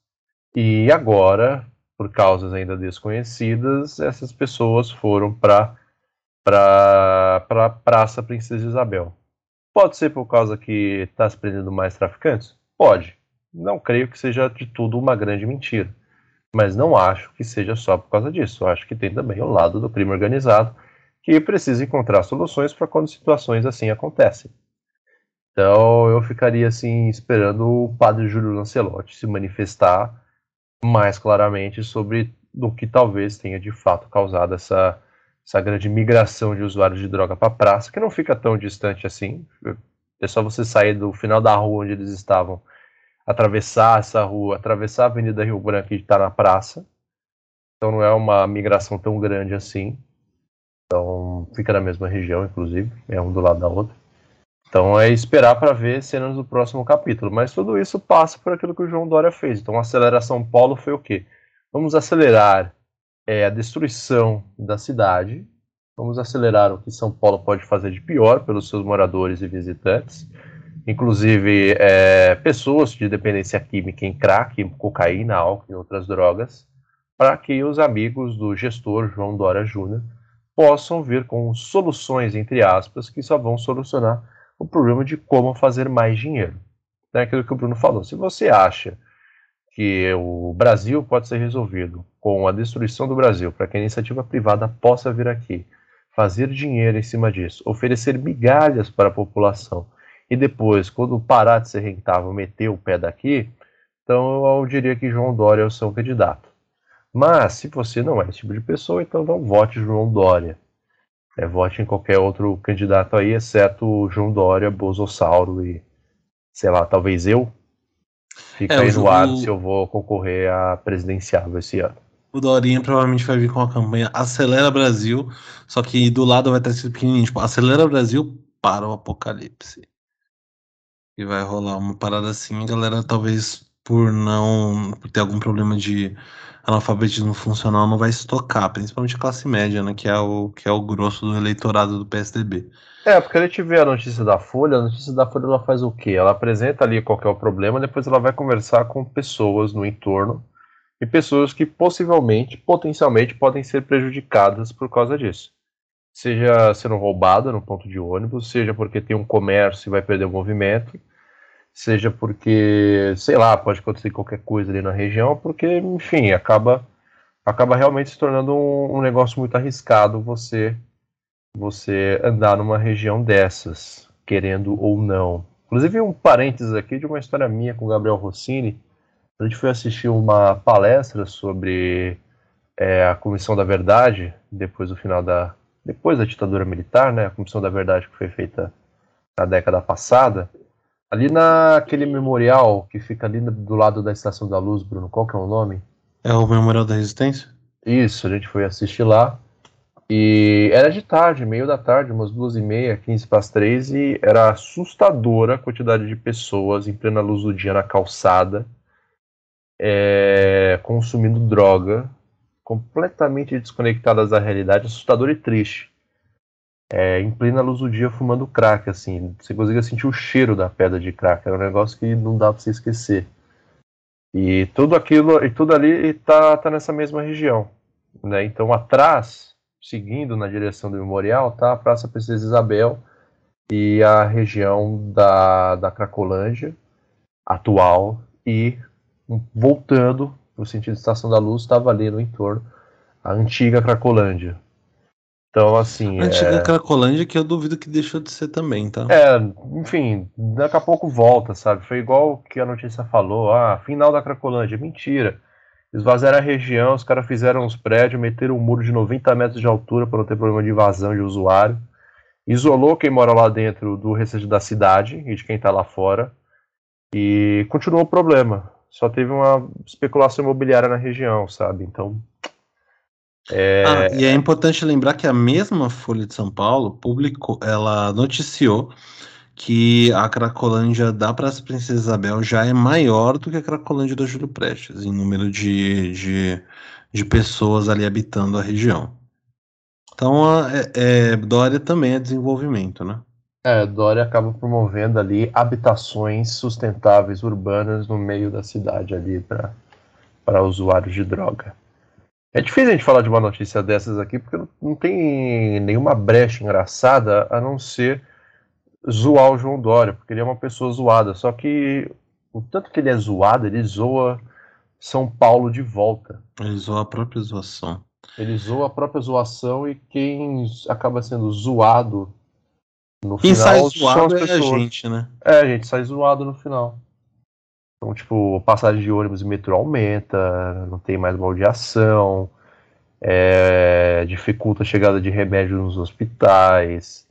E agora, por causas ainda desconhecidas, essas pessoas foram para para a Praça Princesa Isabel. Pode ser por causa que está se prendendo mais traficantes? Pode. Não creio que seja de tudo uma grande mentira. Mas não acho que seja só por causa disso. Acho que tem também o lado do crime organizado que precisa encontrar soluções para quando situações assim acontecem. Então eu ficaria assim esperando o padre Júlio Lancelotti se manifestar mais claramente sobre o que talvez tenha de fato causado essa, essa grande migração de usuários de droga para a praça, que não fica tão distante assim. É só você sair do final da rua onde eles estavam, atravessar essa rua, atravessar a Avenida Rio Branco e estar na praça. Então não é uma migração tão grande assim. Então fica na mesma região, inclusive, é um do lado da outra. Então é esperar para ver cenas do próximo capítulo. Mas tudo isso passa por aquilo que o João Dória fez. Então acelerar São Paulo foi o quê? Vamos acelerar é, a destruição da cidade. Vamos acelerar o que São Paulo pode fazer de pior pelos seus moradores e visitantes. Inclusive é, pessoas de dependência química em crack, cocaína, álcool e outras drogas. Para que os amigos do gestor João Dória Júnior possam vir com soluções, entre aspas, que só vão solucionar o problema de como fazer mais dinheiro. É aquilo que o Bruno falou. Se você acha que o Brasil pode ser resolvido com a destruição do Brasil, para que a iniciativa privada possa vir aqui, fazer dinheiro em cima disso, oferecer migalhas para a população, e depois, quando parar de ser rentável, meter o pé daqui, então eu diria que João Dória é o seu candidato. Mas, se você não é esse tipo de pessoa, então não vote João Dória. É, vote em qualquer outro candidato aí, exceto João Dória, Bolsonaro e, sei lá, talvez eu. Fica É, aí o no ar Ju- se eu vou concorrer a presidenciável esse ano. O Dorinha provavelmente vai vir com a campanha Acelera Brasil, só que do lado vai estar escrito pequenininho, tipo, Acelera Brasil para o Apocalipse. E vai rolar uma parada assim, a galera talvez por não por ter algum problema de analfabetismo funcional não vai se tocar, principalmente a classe média, né, que é o que é o grosso do eleitorado do PSDB. É, porque a gente vê a notícia da Folha, a notícia da Folha ela faz o quê? Ela apresenta ali qual é o problema, depois ela vai conversar com pessoas no entorno e pessoas que possivelmente, potencialmente, podem ser prejudicadas por causa disso. Seja sendo roubada no ponto de ônibus, seja porque tem um comércio e vai perder o movimento, seja porque, sei lá, pode acontecer qualquer coisa ali na região, porque, enfim, acaba, acaba realmente se tornando um, um negócio muito arriscado você, você andar numa região dessas, querendo ou não. Inclusive, um parênteses aqui de uma história minha com o Gabriel Rossini. A gente foi assistir uma palestra sobre é, a Comissão da Verdade, depois do final da. depois da ditadura militar, né? A Comissão da Verdade que foi feita na década passada. Ali naquele memorial que fica ali do lado da Estação da Luz, Bruno, qual que é o nome? É o Memorial da Resistência? Isso, a gente foi assistir lá. E era de tarde, meio da tarde, umas duas e meia, quinze para as três, e era assustadora a quantidade de pessoas em plena luz do dia na calçada, é, consumindo droga, completamente desconectadas da realidade, assustador e triste. É, em plena luz do dia fumando crack, assim, você conseguia sentir o cheiro da pedra de crack, era um negócio que não dá para você esquecer. E tudo aquilo, e tudo ali tá, tá nessa mesma região, né? Então atrás seguindo na direção do memorial, tá a Praça Princesa Isabel e a região da, da Cracolândia atual e voltando no sentido de Estação da Luz, estava ali no entorno a antiga Cracolândia. Então, assim. A antiga é... Cracolândia que eu duvido que deixou de ser também, tá? É, enfim, daqui a pouco volta, sabe? Foi igual que a notícia falou: ah, final da Cracolândia. Mentira. Esvaziaram a região, os caras fizeram uns prédios, meteram um muro de 90 metros de altura para não ter problema de invasão de usuário. Isolou quem mora lá dentro do restante da cidade e de quem está lá fora. E continuou o problema. Só teve uma especulação imobiliária na região, sabe? Então. É... Ah, e é importante lembrar que a mesma Folha de São Paulo publicou, ela noticiou que a Cracolândia da Praça Princesa Isabel já é maior do que a Cracolândia da Júlio Prestes, em número de, de, de pessoas ali habitando a região. Então, a, é, é, Dória também é desenvolvimento, né? É, Dória acaba promovendo ali habitações sustentáveis urbanas no meio da cidade ali para usuários de droga. É difícil a gente falar de uma notícia dessas aqui porque não tem nenhuma brecha engraçada a não ser zoar o João Dória, porque ele é uma pessoa zoada. Só que o tanto que ele é zoado, ele zoa São Paulo de volta. Ele zoa a própria zoação. Ele zoa a própria zoação e quem acaba sendo zoado no quem final sai zoado é a gente, né? É, a gente sai zoado no final. Então, tipo, passagem de ônibus e metrô aumenta, não tem mais baldeação, é, dificulta a chegada de remédios nos hospitais,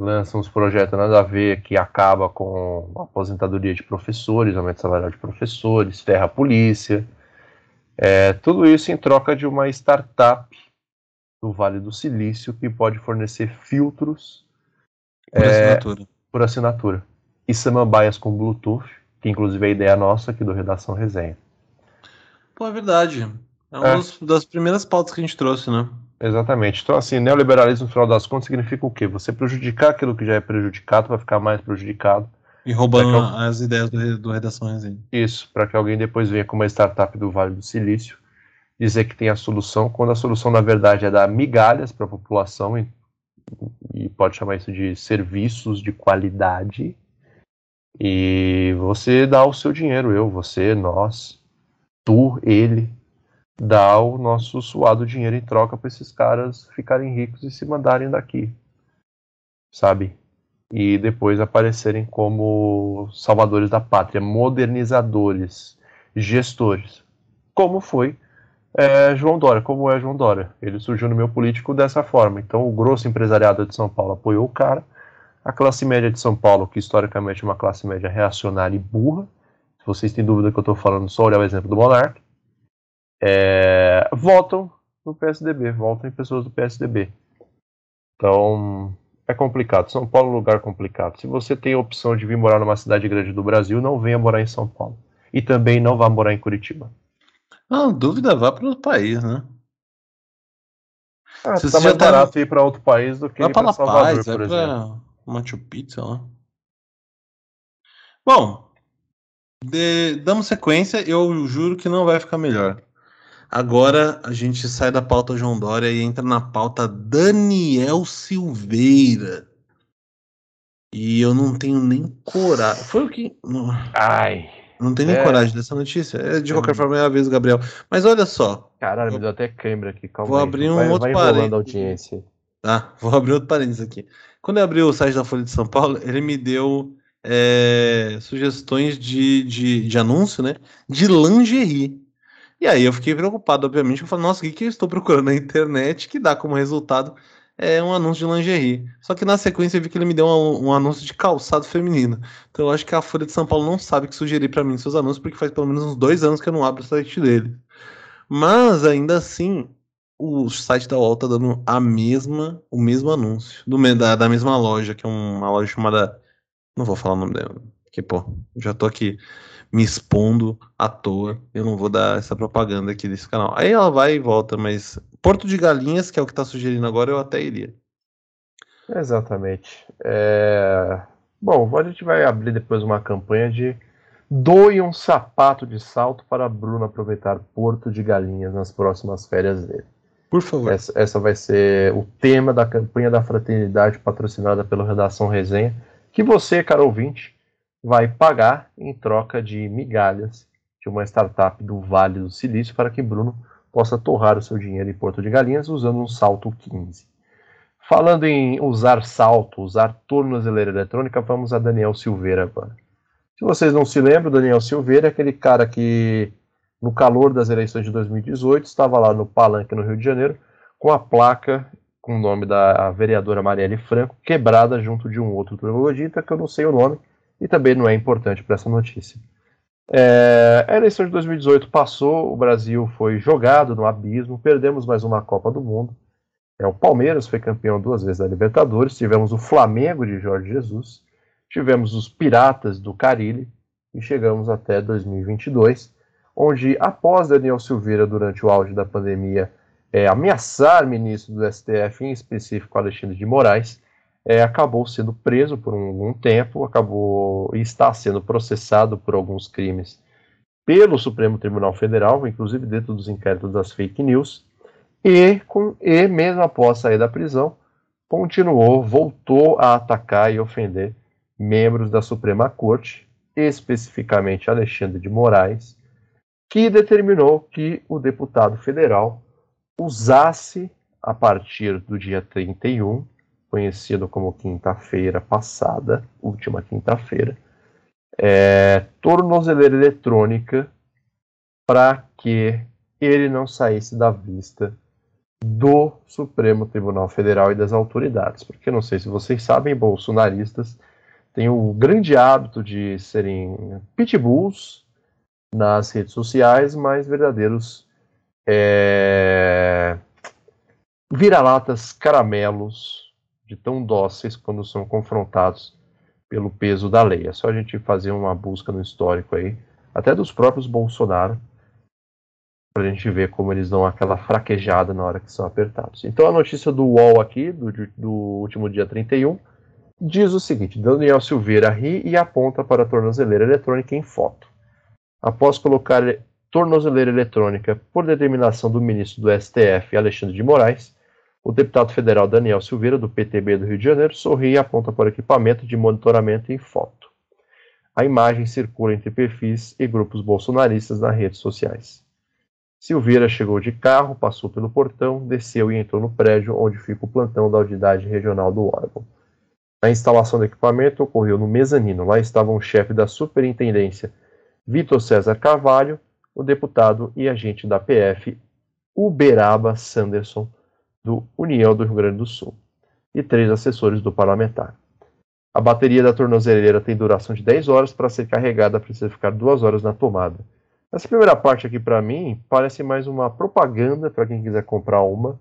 lança uns projetos nada a ver que acaba com a aposentadoria de professores, aumento salarial de professores, ferra a polícia. É, tudo isso em troca de uma startup do Vale do Silício que pode fornecer filtros por é, assinatura. Por assinatura. E samambaias com Bluetooth, que inclusive é a ideia nossa aqui do Redação Resenha. Pô, é verdade. É uma é. das primeiras pautas que a gente trouxe, né? Exatamente. Então, assim, neoliberalismo, no final das contas, significa o quê? Você prejudicar aquilo que já é prejudicado para ficar mais prejudicado. E roubando as ideias do, do Redação Resenha. Isso, para que alguém depois venha com uma startup do Vale do Silício dizer que tem a solução, quando a solução, na verdade, é dar migalhas para a população e, e pode chamar isso de serviços de qualidade. E você dá o seu dinheiro, eu, você, nós, tu, ele, dar o nosso suado dinheiro em troca para esses caras ficarem ricos e se mandarem daqui, sabe? E depois aparecerem como salvadores da pátria, modernizadores, gestores, como foi é, João Dória, como é João Dória. Ele surgiu no meio político dessa forma. Então, o grosso empresariado de São Paulo apoiou o cara, a classe média de São Paulo, que historicamente é uma classe média reacionária e burra, se vocês têm dúvida que eu estou falando, só olhar o exemplo do Monark, é, votam no PSDB, votam em pessoas do PSDB. Então, é complicado. São Paulo é um lugar complicado. Se você tem a opção de vir morar numa cidade grande do Brasil, não venha morar em São Paulo. E também não vá morar em Curitiba. Não, dúvida, vá para outro país, né? Ah, Se tá mais tá barato ir para outro país do que ir para Salvador, Paz, por exemplo. Machu Picchu, lá. Bom, de... damos sequência. Eu juro que não vai ficar melhor. Agora a gente sai da pauta João Dória e entra na pauta Daniel Silveira. E eu não tenho nem coragem. Foi o que. Não, Ai, não tenho nem É. coragem dessa notícia. É, De qualquer É. forma, é a vez do Gabriel. Mas olha só. caralho, me deu até câimbra aqui. Calma Vou aí. abrir um vai, outro parênteses. Tá, vou abrir outro parênteses aqui. Quando eu abri o site da Folha de São Paulo, ele me deu é, sugestões de, de, de anúncio, né? De lingerie. E aí eu fiquei preocupado, obviamente. Eu falei, nossa, o que, que eu estou procurando na internet que dá como resultado é um anúncio de lingerie. Só que na sequência eu vi que ele me deu um, um anúncio de calçado feminino. Então eu acho que a Folha de São Paulo não sabe o que sugerir para mim seus anúncios, porque faz pelo menos uns dois anos que eu não abro o site dele. Mas ainda assim, o site da UOL tá dando a mesma, o mesmo anúncio do, da, da mesma loja, que é uma loja chamada. Não vou falar o nome dela, porque, pô, já tô aqui me expondo à toa. Eu não vou dar essa propaganda aqui desse canal. Aí ela vai e volta, mas Porto de Galinhas, que é o que tá sugerindo agora, eu até iria. Exatamente. É, Bom, a gente vai abrir depois uma campanha de doe um sapato de salto para Bruno aproveitar Porto de Galinhas nas próximas férias dele. Por favor. Essa, essa vai ser o tema da campanha da fraternidade patrocinada pela Redação Resenha, que você, caro ouvinte, vai pagar em troca de migalhas de uma startup do Vale do Silício para que Bruno possa torrar o seu dinheiro em Porto de Galinhas usando um salto 15. Falando em usar salto, usar tornozeleira eletrônica, vamos a Daniel Silveira agora. Se vocês não se lembram, Daniel Silveira é aquele cara que, no calor das eleições de 2018, estava lá no Palanque, no Rio de Janeiro, com a placa com o nome da vereadora Marielle Franco quebrada junto de um outro troglodita que eu não sei o nome e também não é importante para essa notícia. É, a eleição de 2018 passou, o Brasil foi jogado no abismo, perdemos mais uma Copa do Mundo. É, o Palmeiras foi campeão duas vezes da Libertadores, tivemos o Flamengo de Jorge Jesus, tivemos os Piratas do Carilli e chegamos até 2022, onde após Daniel Silveira, durante o auge da pandemia, é, ameaçar ministro do STF, em específico Alexandre de Moraes, é, acabou sendo preso por um, algum tempo, acabou está sendo processado por alguns crimes pelo Supremo Tribunal Federal, inclusive dentro dos inquéritos das fake news, e, com, e mesmo após sair da prisão, continuou, voltou a atacar e ofender membros da Suprema Corte, especificamente Alexandre de Moraes, que determinou que o deputado federal usasse, a partir do dia 31, conhecido como quinta-feira passada, última quinta-feira, é, tornozeleira eletrônica para que ele não saísse da vista do Supremo Tribunal Federal e das autoridades. Porque não sei se vocês sabem, bolsonaristas têm o grande hábito de serem pitbulls nas redes sociais, mas verdadeiros é, vira-latas caramelos de tão dóceis quando são confrontados pelo peso da lei. É só a gente fazer uma busca no histórico aí, até dos próprios Bolsonaro, para a gente ver como eles dão aquela fraquejada na hora que são apertados. Então a notícia do UOL aqui, do, do último dia 31, diz o seguinte: Daniel Silveira ri e aponta para a tornozeleira eletrônica em foto. Após colocar tornozeleira eletrônica por determinação do ministro do STF, Alexandre de Moraes, o deputado federal Daniel Silveira, do PTB do Rio de Janeiro, sorri e aponta para o equipamento de monitoramento em foto. A imagem circula entre perfis e grupos bolsonaristas nas redes sociais. Silveira chegou de carro, passou pelo portão, desceu e entrou no prédio onde fica o plantão da unidade regional do órgão. A instalação do equipamento ocorreu no mezanino. Lá estavam o chefe da superintendência, Vitor César Carvalho, o deputado e agente da PF, Uberaba Sanderson, do União do Rio Grande do Sul, e três assessores do parlamentar. A bateria da tornozeleira tem duração de 10 horas, para ser carregada precisa ficar duas horas na tomada. Essa primeira parte aqui, para mim, parece mais uma propaganda para quem quiser comprar uma,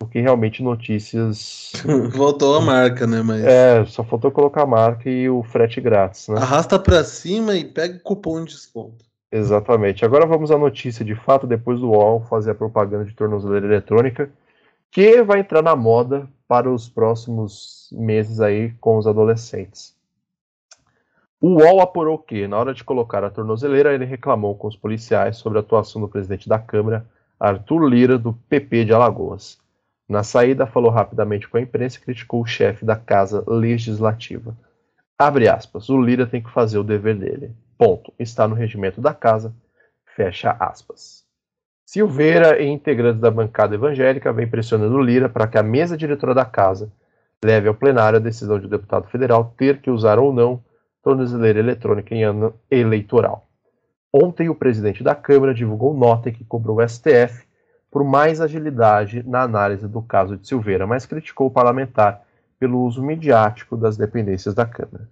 do que realmente notícias. Voltou a marca, né? Mas É, só faltou colocar a marca e o frete grátis, né? arrasta pra cima e pega o cupom de desconto. Exatamente. Agora vamos à notícia de fato, depois do UOL fazer a propaganda de tornozeleira eletrônica, que vai entrar na moda para os próximos meses aí com os adolescentes. O UOL apurou que, na hora de colocar a tornozeleira, ele reclamou com os policiais sobre a atuação do presidente da Câmara, Arthur Lira, do PP de Alagoas. Na saída, falou rapidamente com a imprensa e criticou o chefe da Casa Legislativa. Abre aspas, o Lira tem que fazer o dever dele. Ponto. Está no regimento da casa. Fecha aspas. Silveira e integrantes da bancada evangélica vem pressionando Lira para que a mesa diretora da casa leve ao plenário a decisão de o deputado federal ter que usar ou não tornozeleira eletrônica em ano eleitoral. Ontem, o presidente da Câmara divulgou nota que cobrou o STF por mais agilidade na análise do caso de Silveira, mas criticou o parlamentar pelo uso midiático das dependências da Câmara.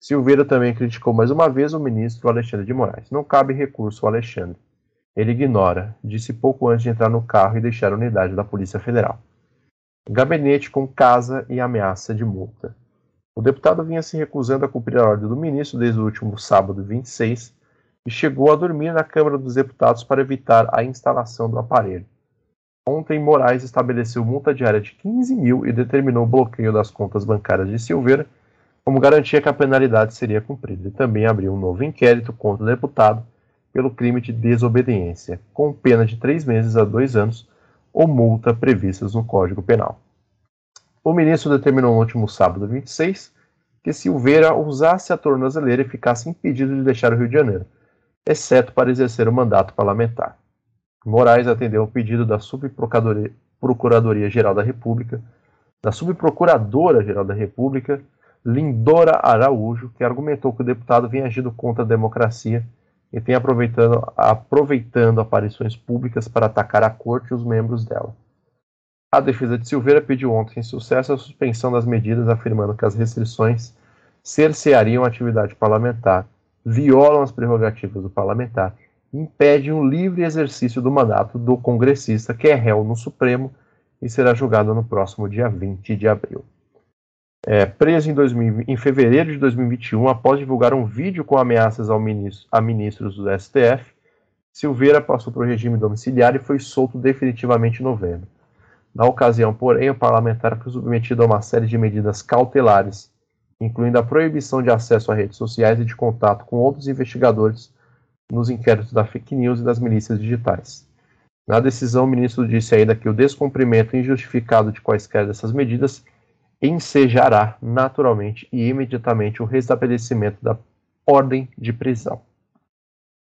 Silveira também criticou mais uma vez o ministro Alexandre de Moraes. Não cabe recurso ao Alexandre. Ele ignora, disse pouco antes de entrar no carro e deixar a unidade da Polícia Federal. Gabinete com casa e ameaça de multa. O deputado vinha se recusando a cumprir a ordem do ministro desde o último sábado 26 e chegou a dormir na Câmara dos Deputados para evitar a instalação do aparelho. Ontem, Moraes estabeleceu multa diária de 15 mil e determinou o bloqueio das contas bancárias de Silveira, como garantia que a penalidade seria cumprida. E também abriu um novo inquérito contra o deputado pelo crime de desobediência, com pena de três meses a dois anos ou multa previstas no Código Penal. O ministro determinou no último sábado 26 que Silveira usasse a tornozeleira e ficasse impedido de deixar o Rio de Janeiro, exceto para exercer o mandato parlamentar. Moraes atendeu ao pedido da Subprocuradoria-Geral da República, da Subprocuradora-Geral da República, Lindora Araújo, que argumentou que o deputado vinha agindo contra a democracia e tem aproveitando, aproveitando aparições públicas para atacar a corte e os membros dela. A defesa de Silveira pediu ontem em sucesso a suspensão das medidas, afirmando que as restrições cerceariam a atividade parlamentar, violam as prerrogativas do parlamentar impede um livre exercício do mandato do congressista que é réu no Supremo e será julgado no próximo dia 20 de abril. É, preso em, 2000, em, fevereiro de 2021, após divulgar um vídeo com ameaças ministro, a ministros do STF, Silveira passou para o regime domiciliar e foi solto definitivamente em novembro. Na ocasião, porém, o parlamentar foi submetido a uma série de medidas cautelares, incluindo a proibição de acesso a redes sociais e de contato com outros investigadores nos inquéritos da fake news e das milícias digitais. Na decisão, o ministro disse ainda que o descumprimento injustificado de quaisquer dessas medidas ensejará naturalmente e imediatamente o restabelecimento da ordem de prisão.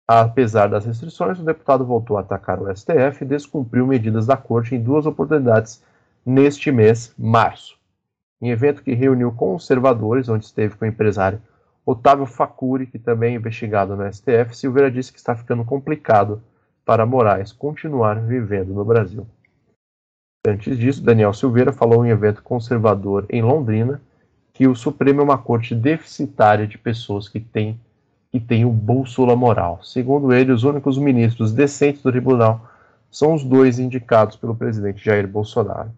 Apesar das restrições, o deputado voltou a atacar o STF e descumpriu medidas da corte em duas oportunidades neste mês, março. Em evento que reuniu conservadores, onde esteve com o empresário Otávio Facuri, que também é investigado no STF, Silveira disse que está ficando complicado para Moraes continuar vivendo no Brasil. Antes disso, Daniel Silveira falou em evento conservador em Londrina que o Supremo é uma corte deficitária de pessoas que têm que tem um bússola moral. Segundo ele, os únicos ministros decentes do tribunal são os dois indicados pelo presidente Jair Bolsonaro.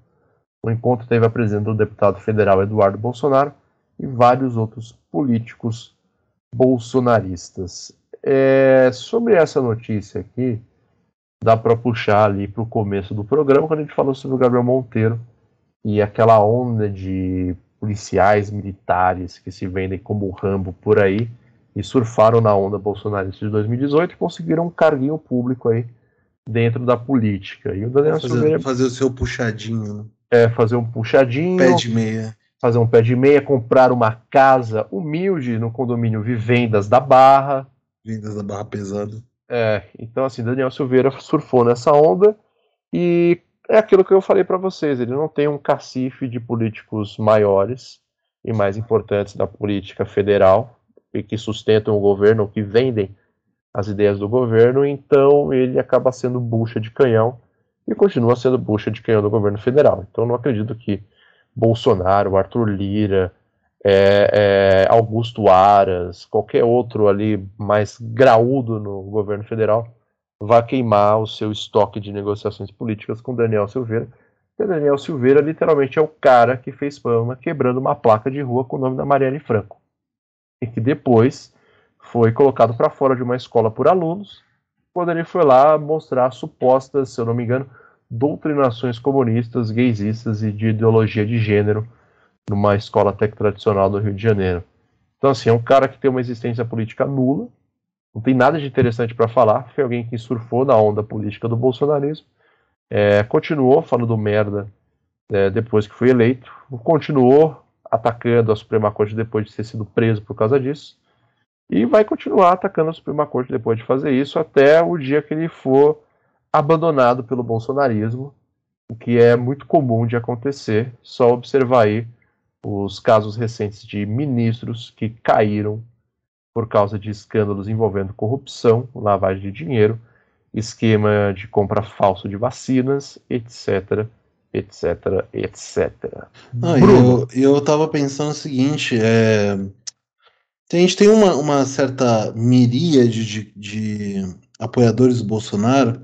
O encontro teve a presença do deputado federal Eduardo Bolsonaro, e vários outros políticos bolsonaristas. É, sobre essa notícia aqui, dá para puxar ali para o começo do programa, quando a gente falou sobre o Gabriel Monteiro e aquela onda de policiais militares que se vendem como Rambo por aí e surfaram na onda bolsonarista de 2018 e conseguiram um carguinho público aí dentro da política. E o Daniel fazer, Silveira, fazer o seu puxadinho, né? é fazer um puxadinho, Pé de meia. Fazer um pé de meia, comprar uma casa humilde no condomínio Vivendas da Barra. Vindas da barra pesada. É, então assim, Daniel Silveira surfou nessa onda e é aquilo que eu falei para vocês, ele não tem um cacife de políticos maiores e mais importantes da política federal e que sustentam o governo, que vendem as ideias do governo, então ele acaba sendo bucha de canhão e continua sendo bucha de canhão do governo federal. Então não acredito que Bolsonaro, Arthur Lira, é, é, Augusto Aras, qualquer outro ali mais graúdo no governo federal, vá queimar o seu estoque de negociações políticas com Daniel Silveira. Porque Daniel Silveira literalmente é o cara que fez fama quebrando uma placa de rua com o nome da Marielle Franco. E que depois foi colocado para fora de uma escola por alunos, quando ele foi lá mostrar supostas, se eu não me engano, doutrinações comunistas, gaysistas e de ideologia de gênero numa escola que tradicional do Rio de Janeiro. Então, assim, é um cara que tem uma existência política nula, não tem nada de interessante para falar, foi alguém que surfou na onda política do bolsonarismo é, continuou falando merda é, depois que foi eleito, continuou atacando a Suprema Corte depois de ter sido preso por causa disso, e vai continuar atacando a Suprema Corte depois de fazer isso até o dia que ele for abandonado pelo bolsonarismo, o que é muito comum de acontecer. Só observar aí os casos recentes de ministros que caíram por causa de escândalos envolvendo corrupção, lavagem de dinheiro, esquema de compra falso de vacinas, etc, etc, etc. Ah, eu, eu tava pensando o seguinte, é... a gente tem uma, uma certa miríade de, de apoiadores do Bolsonaro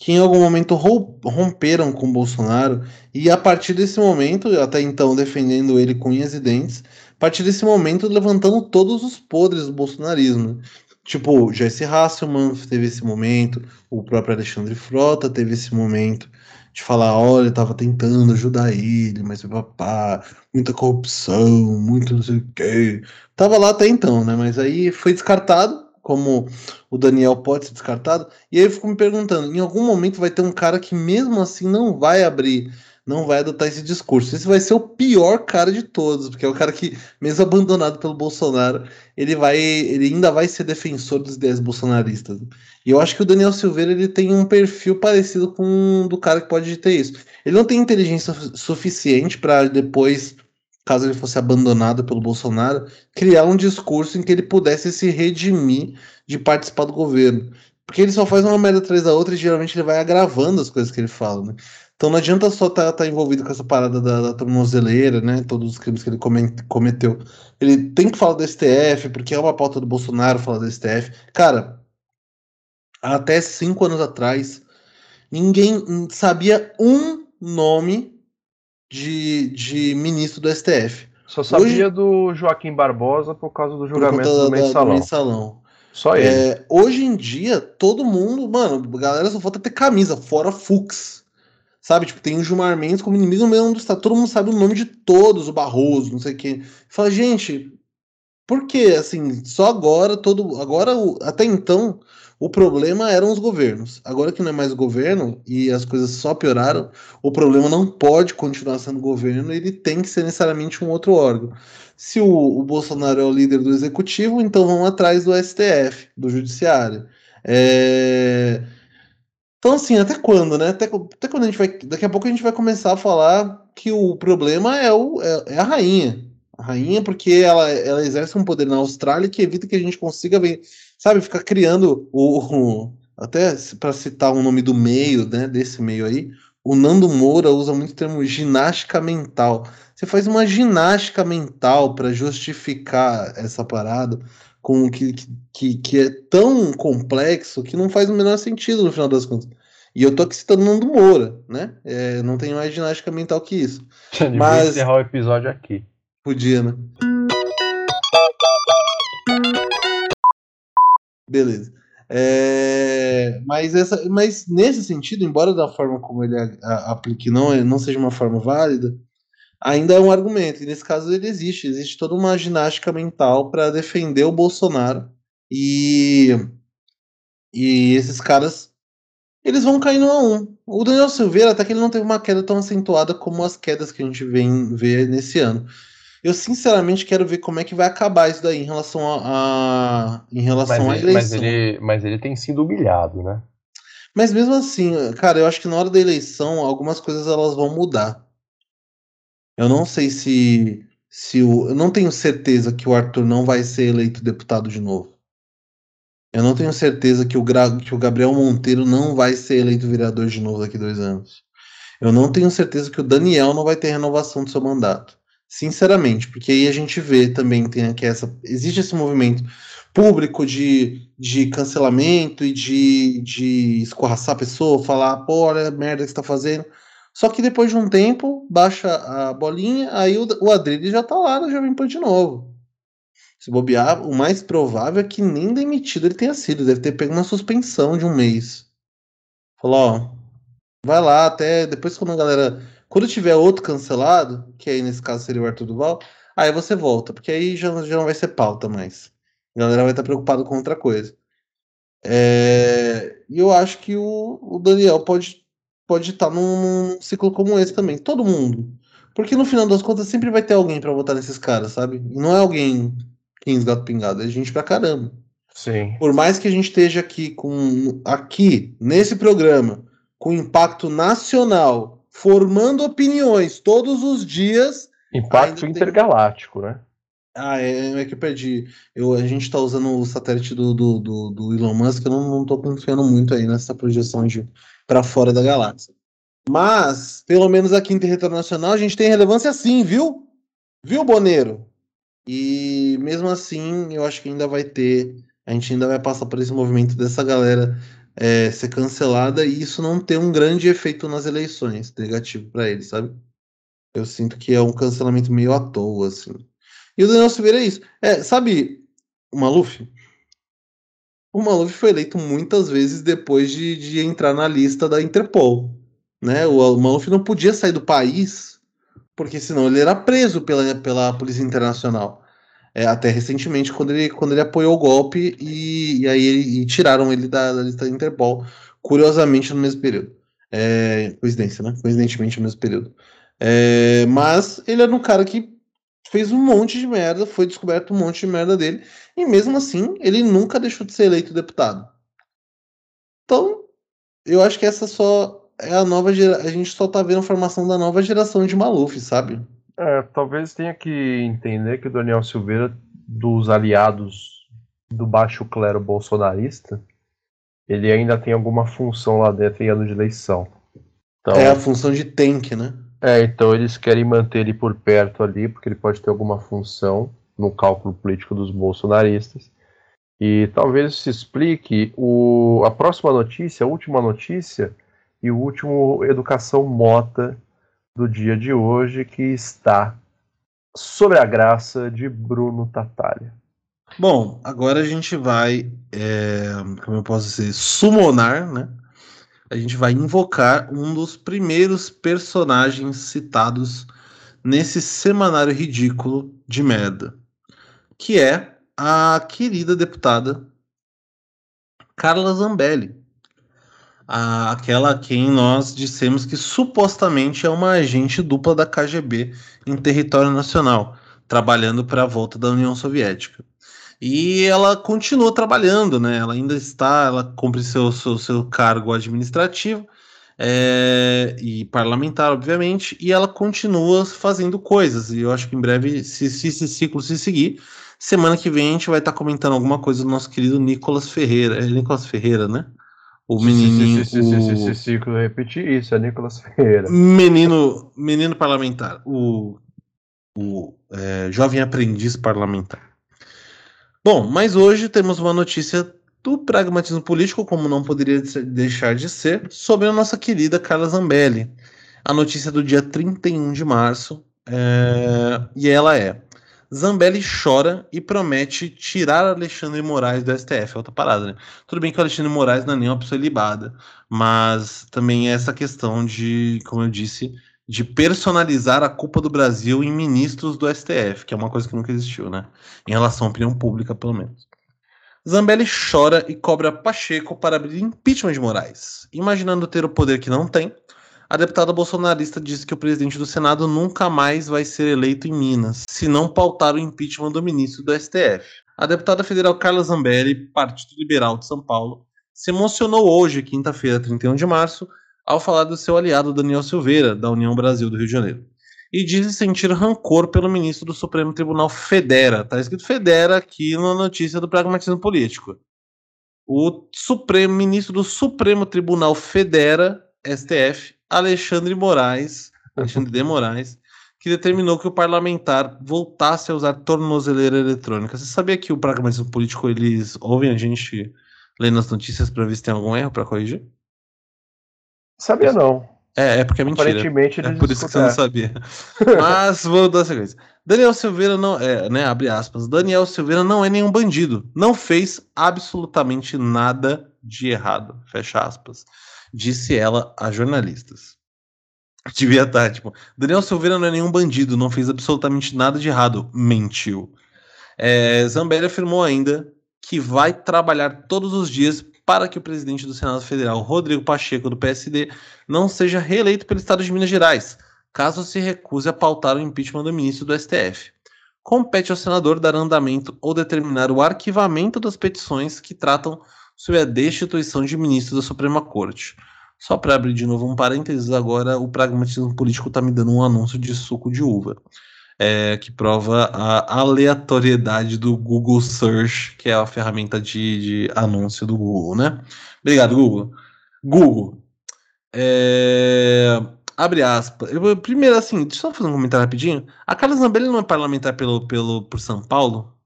que em algum momento romperam com Bolsonaro e a partir desse momento, até então defendendo ele com unhas e dentes, a partir desse momento levantando todos os podres do bolsonarismo. Tipo, Jesse Hasselman teve esse momento, o próprio Alexandre Frota teve esse momento de falar, olha, eu tava tentando ajudar ele, mas papá, muita corrupção, muito não sei o quê. Tava lá até então, né? Mas aí foi descartado, como o Daniel pode ser descartado. E aí eu fico me perguntando, em algum momento vai ter um cara que mesmo assim não vai abrir não vai adotar esse discurso. Esse vai ser o pior cara de todos, porque é o cara que, mesmo abandonado pelo Bolsonaro, ele vai, ele ainda vai ser defensor dos ideias bolsonaristas. E eu acho que o Daniel Silveira ele tem um perfil parecido com o do cara que pode ter isso. Ele não tem inteligência suficiente para depois, caso ele fosse abandonado pelo Bolsonaro, criar um discurso em que ele pudesse se redimir de participar do governo. Porque ele só faz uma merda atrás da outra e geralmente ele vai agravando as coisas que ele fala, né? Então não adianta só estar tá, tá envolvido com essa parada da, da tornozeleira, né? Todos os crimes que ele cometeu. Ele tem que falar do STF, porque é uma pauta do Bolsonaro falar do STF. Cara, até cinco anos atrás, ninguém sabia um nome de, de ministro do STF. Só sabia hoje, do Joaquim Barbosa por causa do julgamento da, do, mensalão. do mensalão. Só ele. É, hoje em dia, todo mundo, mano, galera só falta ter camisa, fora Fux. Sabe, tipo, tem o Gilmar Mendes como inimigo mesmo do Estado. Todo mundo sabe o nome de todos, o Barroso, não sei o quê. Fala, gente, por que, assim, só agora, todo. Agora, até então, o problema eram os governos. Agora que não é mais governo e as coisas só pioraram, o problema não pode continuar sendo governo, ele tem que ser necessariamente um outro órgão. Se o, o Bolsonaro é o líder do executivo, então vão atrás do STF, do judiciário. É então, assim, até quando, né? Até, até quando a gente vai. Daqui a pouco a gente vai começar a falar que o problema é, o, é, é a rainha. A rainha, porque ela, ela exerce um poder na Austrália que evita que a gente consiga ver, sabe, ficar criando o. o até para citar o nome do meio, né? Desse meio aí, o Nando Moura usa muito o termo ginástica mental. Você faz uma ginástica mental para justificar essa parada com que, que, que é tão complexo que não faz o menor sentido no final das contas. E eu tô aqui citando Nando Moura, né? É, não tem mais ginástica mental que isso. Mas encerrar o episódio aqui. Podia, né? Beleza. É, mas, essa, mas nesse sentido, embora da forma como ele aplique não, não seja uma forma válida, ainda é um argumento. E nesse caso ele existe. Existe toda uma ginástica mental para defender o Bolsonaro. E, e esses caras eles vão caindo a um. O Daniel Silveira, até que ele não teve uma queda tão acentuada como as quedas que a gente vem ver nesse ano. Eu sinceramente quero ver como é que vai acabar isso daí em relação a, a em relação mas à eleição. Mas ele, mas ele tem sido humilhado, né? Mas mesmo assim, cara, eu acho que na hora da eleição algumas coisas elas vão mudar. Eu não sei se, se o. Eu não tenho certeza que o Arthur não vai ser eleito deputado de novo. Eu não tenho certeza que o, que o Gabriel Monteiro não vai ser eleito vereador de novo daqui dois anos. Eu não tenho certeza que o Daniel não vai ter renovação do seu mandato. Sinceramente, porque aí a gente vê também tem que essa existe esse movimento público de, de cancelamento e de, de escorraçar a pessoa, falar, pô, olha a merda que você tá fazendo. Só que depois de um tempo, baixa a bolinha, aí o, o já tá lá no Jovem Pan de novo. Se bobear, o mais provável é que nem demitido ele tenha sido. Deve ter pego uma suspensão de um mês. Falou, ó, vai lá até depois quando a galera. Quando tiver outro cancelado, que aí nesse caso seria o Arthur Duval, aí você volta, porque aí já, já não vai ser pauta mais. A galera vai estar preocupada com outra coisa. É, e eu acho que o, o Daniel pode pode estar num, num ciclo como esse também. Todo mundo. Porque no final das contas sempre vai ter alguém pra votar nesses caras, sabe? E não é alguém 15 gato pingado, é gente pra caramba. Sim. Por mais que a gente esteja aqui com aqui nesse programa com impacto nacional, formando opiniões todos os dias. Impacto Ainda tem- intergaláctico, né? Ah, é, é que eu perdi. Eu, a gente tá usando o satélite do, do, do, do Elon Musk, eu não, tô confiando muito aí nessa projeção de para fora da galáxia. Mas, pelo menos aqui em território nacional, a gente tem relevância sim, viu? Viu, Boneiro? E mesmo assim, eu acho que ainda vai ter. A gente ainda vai passar por esse movimento dessa galera é, ser cancelada e isso não ter um grande efeito nas eleições, negativo pra eles, sabe? Eu sinto que é um cancelamento meio à toa, assim. E o Daniel Silveira é isso. É, sabe o Maluf? O Maluf foi eleito muitas vezes depois de, de entrar na lista da Interpol. Né? O, o Maluf não podia sair do país, porque senão ele era preso pela, pela Polícia Internacional. É, até recentemente, quando ele, quando ele apoiou o golpe e, e aí ele- e tiraram ele da, da lista da Interpol, curiosamente no mesmo período. É, coincidência, né? Coincidentemente no mesmo período. É, mas ele era um cara que fez um monte de merda, foi descoberto um monte de merda dele, e mesmo assim ele nunca deixou de ser eleito deputado. Então, eu acho que essa só é a nova geração. A gente só tá vendo a formação da nova geração de Maluf, sabe? É, talvez tenha que entender que o Daniel Silveira, dos aliados do baixo clero bolsonarista, ele ainda tem alguma função lá dentro em ano de eleição. Então, É a função de tank, né? é, então eles querem manter ele por perto ali, porque ele pode ter alguma função no cálculo político dos bolsonaristas. E talvez isso explique o, a próxima notícia, a última notícia, e o último Educação Mota do dia de hoje, que está sobre a graça de Bruno Tatalha. Bom, agora a gente vai, é, como eu posso dizer, summonar, né? A gente vai invocar um dos primeiros personagens citados nesse semanário ridículo de merda, que é a querida deputada Carla Zambelli, a- aquela a quem nós dissemos que supostamente é uma agente dupla da KGB em território nacional, trabalhando para a volta da União Soviética. E ela continua trabalhando, né? Ela ainda está, ela cumpre seu, seu, seu cargo administrativo é, e parlamentar, obviamente, e ela continua fazendo coisas. E eu acho que em breve, se, se esse ciclo se seguir, semana que vem a gente vai estar comentando alguma coisa do nosso querido Nicolas Ferreira. É Nicolas Ferreira, né? O menininho. Se, se, se, se, o- se, se, se, repetir isso, é Nicolas Ferreira. Menino, menino parlamentar, o, o é, jovem aprendiz parlamentar. Bom, mas hoje temos uma notícia do pragmatismo político, como não poderia deixar de ser, sobre a nossa querida Carla Zambelli. A notícia do dia 31 de março, é, e ela é: Zambelli chora e promete tirar Alexandre Moraes do STF. É outra parada, né? Tudo bem que o Alexandre Moraes não é nenhuma pessoa ilibada, mas também é essa questão de, como eu disse, de personalizar a culpa do Brasil em ministros do STF, que é uma coisa que nunca existiu, né? Em relação à opinião pública, pelo menos. Zambelli chora e cobra Pacheco para abrir impeachment de Moraes. Imaginando ter o poder que não tem, a deputada bolsonarista disse que o presidente do Senado nunca mais vai ser eleito em Minas, se não pautar o impeachment do ministro do STF. A deputada federal Carla Zambelli, Partido Liberal de São Paulo, se emocionou hoje, quinta-feira, 31 de março, ao falar do seu aliado Daniel Silveira, da União Brasil do Rio de Janeiro. E disse sentir rancor pelo ministro do Supremo Tribunal Federa. Tá escrito Federa aqui na notícia do pragmatismo político. O Supremo, ministro do Supremo Tribunal Federa, STF, Alexandre Moraes, Alexandre de Moraes, que determinou que o parlamentar voltasse a usar tornozeleira eletrônica. Você sabia que o pragmatismo político eles ouvem a gente lendo as notícias para ver se tem algum erro para corrigir? Sabia não. É, é porque é mentira. Aparentemente É eles por isso que você não sabia. Mas vou dar sequência. Daniel Silveira não é, né? Abre aspas. Daniel Silveira não é nenhum bandido. Não fez absolutamente nada de errado. Fecha aspas. Disse ela a jornalistas. Devia estar, tipo, Daniel Silveira não é nenhum bandido, não fez absolutamente nada de errado. Mentiu. É, Zambelli afirmou ainda que vai trabalhar todos os dias para que o presidente do Senado Federal, Rodrigo Pacheco, do PSD, não seja reeleito pelo Estado de Minas Gerais, caso se recuse a pautar o impeachment do ministro do STF. Compete ao senador dar andamento ou determinar o arquivamento das petições que tratam sobre a destituição de ministro da Suprema Corte. Só para abrir de novo um parênteses, agora o pragmatismo político está me dando um anúncio de suco de uva é, que prova a aleatoriedade do Google Search, que é a ferramenta de, de anúncio do Google, né? Obrigado, Google. Google. É, abre aspas. Eu, primeiro, assim, deixa eu só fazer um comentário rapidinho. A Carla Zambelli não é parlamentar pelo, pelo, por São Paulo?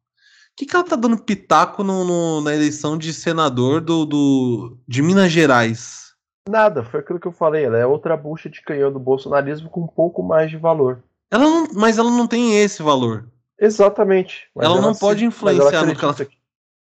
O que, que ela tá dando pitaco no, no, na eleição de senador do, do, de Minas Gerais? Nada, foi aquilo que eu falei. Ela é outra bucha de canhão do bolsonarismo com um pouco mais de valor. Ela não, mas ela não tem esse valor. Exatamente. Ela, ela, não se, pode influenciar no que ela.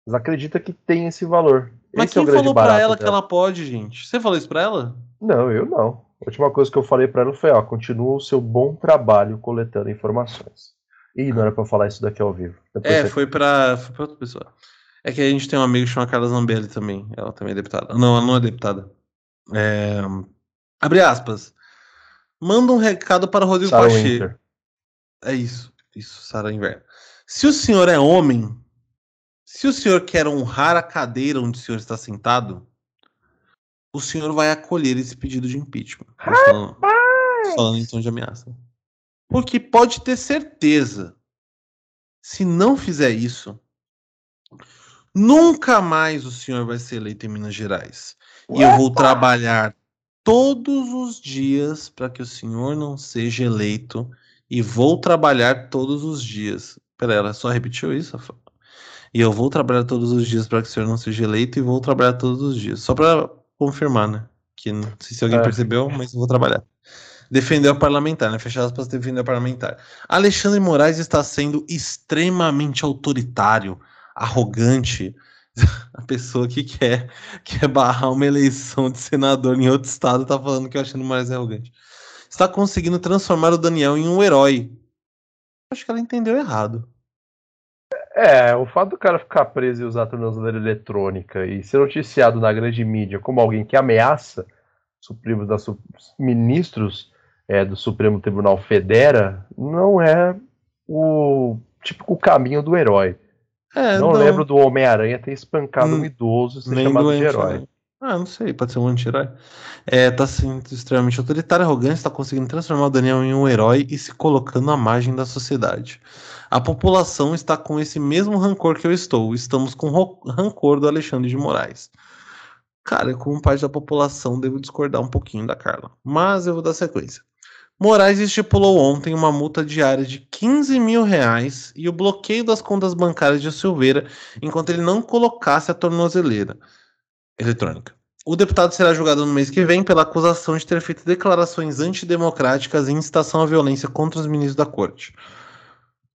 Ela acredita que tem esse valor. Mas esse é quem é falou pra ela dela. que ela pode, gente? Você falou isso pra ela? Não, eu não. A última coisa que eu falei pra ela foi: ó, continua o seu bom trabalho coletando informações. Ih, não era pra falar isso daqui ao vivo. Depois é, você... foi, pra, foi pra outra pessoa. É que a gente tem um amigo chamado Carla Zambelli também. Ela também é deputada. Não, ela não é deputada. É... Abre aspas. Manda um recado para Rodrigo Sarah Pacheco. Winter. É isso, isso, Sara Inverno. Se o senhor é homem, se o senhor quer honrar a cadeira onde o senhor está sentado, o senhor vai acolher esse pedido de impeachment. Falando, falando em tom de ameaça. Porque pode ter certeza, se não fizer isso, nunca mais o senhor vai ser eleito em Minas Gerais. E eu vou trabalhar todos os dias para que o senhor não seja eleito e vou trabalhar todos os dias. Pera, ela só repetiu isso? E eu vou trabalhar todos os dias para que o senhor não seja eleito e vou trabalhar todos os dias. Só para confirmar, né? Que não sei se alguém é. percebeu, mas vou trabalhar. Defender o parlamentar, né? Fechar aspas, defender o parlamentar. Alexandre Moraes está sendo extremamente autoritário, arrogante, a pessoa que quer, quer barrar uma eleição de senador em outro estado tá falando que o Alexandre Moraes é arrogante. Está conseguindo transformar o Daniel em um herói. Acho que ela entendeu errado. É, o fato do cara ficar preso e usar a tornozeleira eletrônica e ser noticiado na grande mídia como alguém que ameaça supremos da, ministros é, do Supremo Tribunal Federa não é o típico caminho do herói. É, não, não, lembro do Homem-Aranha ter espancado hum, um idoso e ser chamado de herói. Né? Ah, não sei, pode ser um anti-herói. É, tá sendo extremamente autoritário, arrogante, está conseguindo transformar o Daniel em um herói e se colocando à margem da sociedade. A população está com esse mesmo rancor que eu estou. Estamos com rancor do Alexandre de Moraes. Cara, como parte da população, devo discordar um pouquinho da Carla. Mas eu vou dar sequência. Moraes estipulou ontem uma multa diária de 15 mil reais e o bloqueio das contas bancárias de Silveira enquanto ele não colocasse a tornozeleira eletrônica. O deputado será julgado no mês que vem pela acusação de ter feito declarações antidemocráticas e incitação à violência contra os ministros da corte.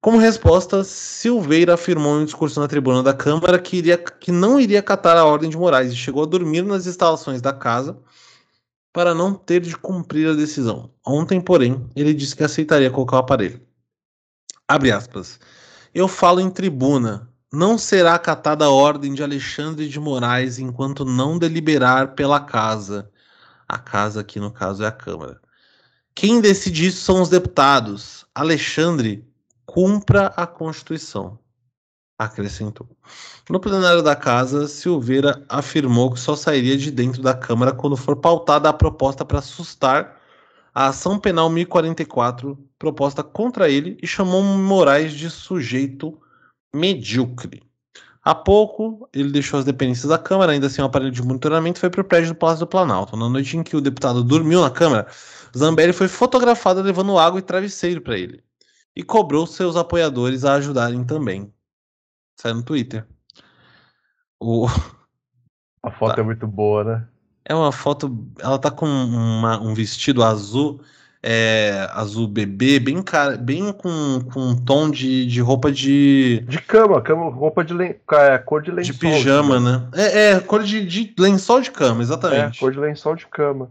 Como resposta, Silveira afirmou em um discurso na tribuna da Câmara que, iria, que não iria acatar a ordem de Moraes e chegou a dormir nas instalações da casa para não ter de cumprir a decisão. Ontem, porém, ele disse que aceitaria colocar o aparelho. Abre aspas. Eu falo em tribuna. Não será acatada a ordem de Alexandre de Moraes enquanto não deliberar pela casa. A casa aqui, no caso, é a Câmara. Quem decide isso são os deputados. Alexandre, cumpra a Constituição acrescentou. No plenário da casa, Silveira afirmou que só sairia de dentro da Câmara quando for pautada a proposta para assustar a ação penal 1044 proposta contra ele e chamou Moraes de sujeito medíocre. Há pouco, ele deixou as dependências da Câmara, ainda sem assim, um aparelho de monitoramento, foi para o prédio do Palácio do Planalto. Na noite em que o deputado dormiu na Câmara, Zambelli foi fotografado levando água e travesseiro para ele. E cobrou seus apoiadores a ajudarem também. Sai no Twitter. O... A foto tá. é muito boa, né? É uma foto. Ela tá com uma, um vestido azul, é, azul bebê, bem, cara, bem com, com um tom de, de roupa de. De cama, cama roupa de len, é, cor de lençol. De pijama, né? É, é cor de, de, lençol de cama, exatamente. É, cor de lençol de cama.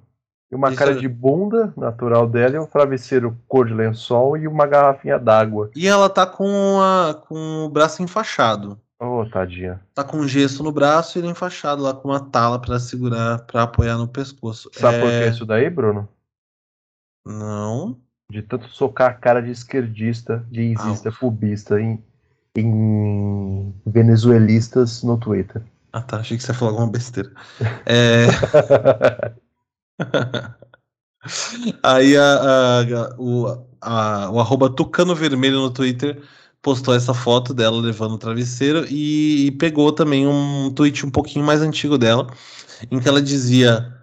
E uma Isso cara é... de bunda natural dela e um travesseiro cor de lençol e uma garrafinha d'água. E ela tá com, a, com o braço enfaixado. Ô, tadinha. Tá com gesso no braço e ele enfaixado lá com uma tala pra segurar, pra apoiar no pescoço. Sabe por que É, isso daí, Bruno? Não. De tanto socar a cara de esquerdista, de isista, pubista em, em venezuelistas no Twitter. Ah tá, achei que você ia falar alguma besteira. É... Aí a, a- o, a- o arroba Tucano Vermelho no Twitter postou essa foto dela levando o travesseiro e, e pegou também um tweet um pouquinho mais antigo dela, em que ela dizia: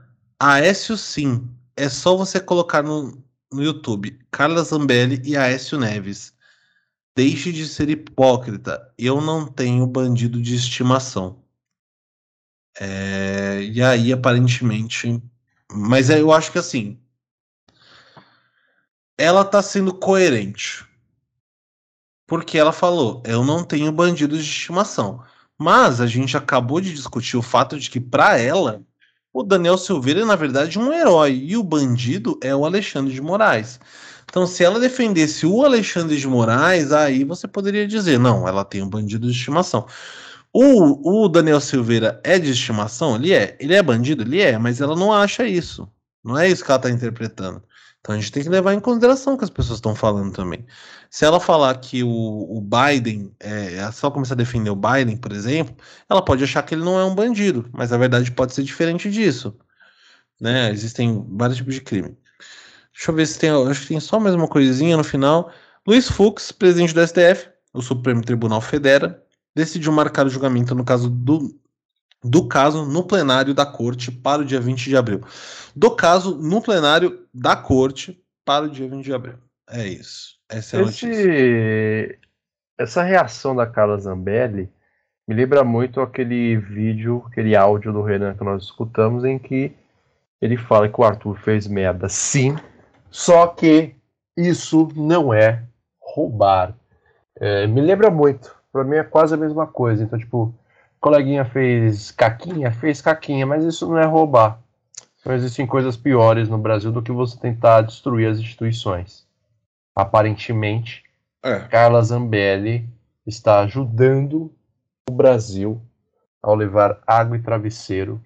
Aécio sim, é só você colocar no, no YouTube Carla Zambelli e Aécio Neves. Deixe de ser hipócrita, eu não tenho bandido de estimação. É, e aí, aparentemente. Mas é, eu acho que assim. Ela tá sendo coerente. Porque ela falou: eu não tenho bandido de estimação. Mas a gente acabou de discutir o fato de que, para ela, o Daniel Silveira é, na verdade, um herói. E o bandido é o Alexandre de Moraes. Então, se ela defendesse o Alexandre de Moraes, aí você poderia dizer: não, ela tem um bandido de estimação. O, o Daniel Silveira é de estimação? Ele é. Ele é bandido? Ele é, mas ela não acha isso. Não é isso que ela está interpretando. Então a gente tem que levar em consideração o que as pessoas estão falando também. Se ela falar que o, o Biden, é, se ela começar a defender o Biden, por exemplo, ela pode achar que ele não é um bandido, mas a verdade pode ser diferente disso. Né? Existem vários tipos de crime. Deixa eu ver se tem. Acho que tem só mais uma coisinha no final. Luiz Fux, presidente do STF, o Supremo Tribunal Federa, decidiu marcar o julgamento no caso do, do caso no plenário da corte para o dia 20 de abril. Do caso no plenário da corte para o dia 20 de abril. É isso. Essa é a notícia. Esse, essa reação da Carla Zambelli me lembra muito aquele vídeo, aquele áudio do Renan que nós escutamos, em que ele fala que o Arthur fez merda sim, só que isso não é roubar. É, me lembra muito. Pra mim é quase a mesma coisa. Então, tipo, coleguinha fez caquinha, fez caquinha, mas isso não é roubar. Não existem coisas piores no Brasil do que você tentar destruir as instituições. Aparentemente, É. Carla Zambelli está ajudando o Brasil ao levar água e travesseiro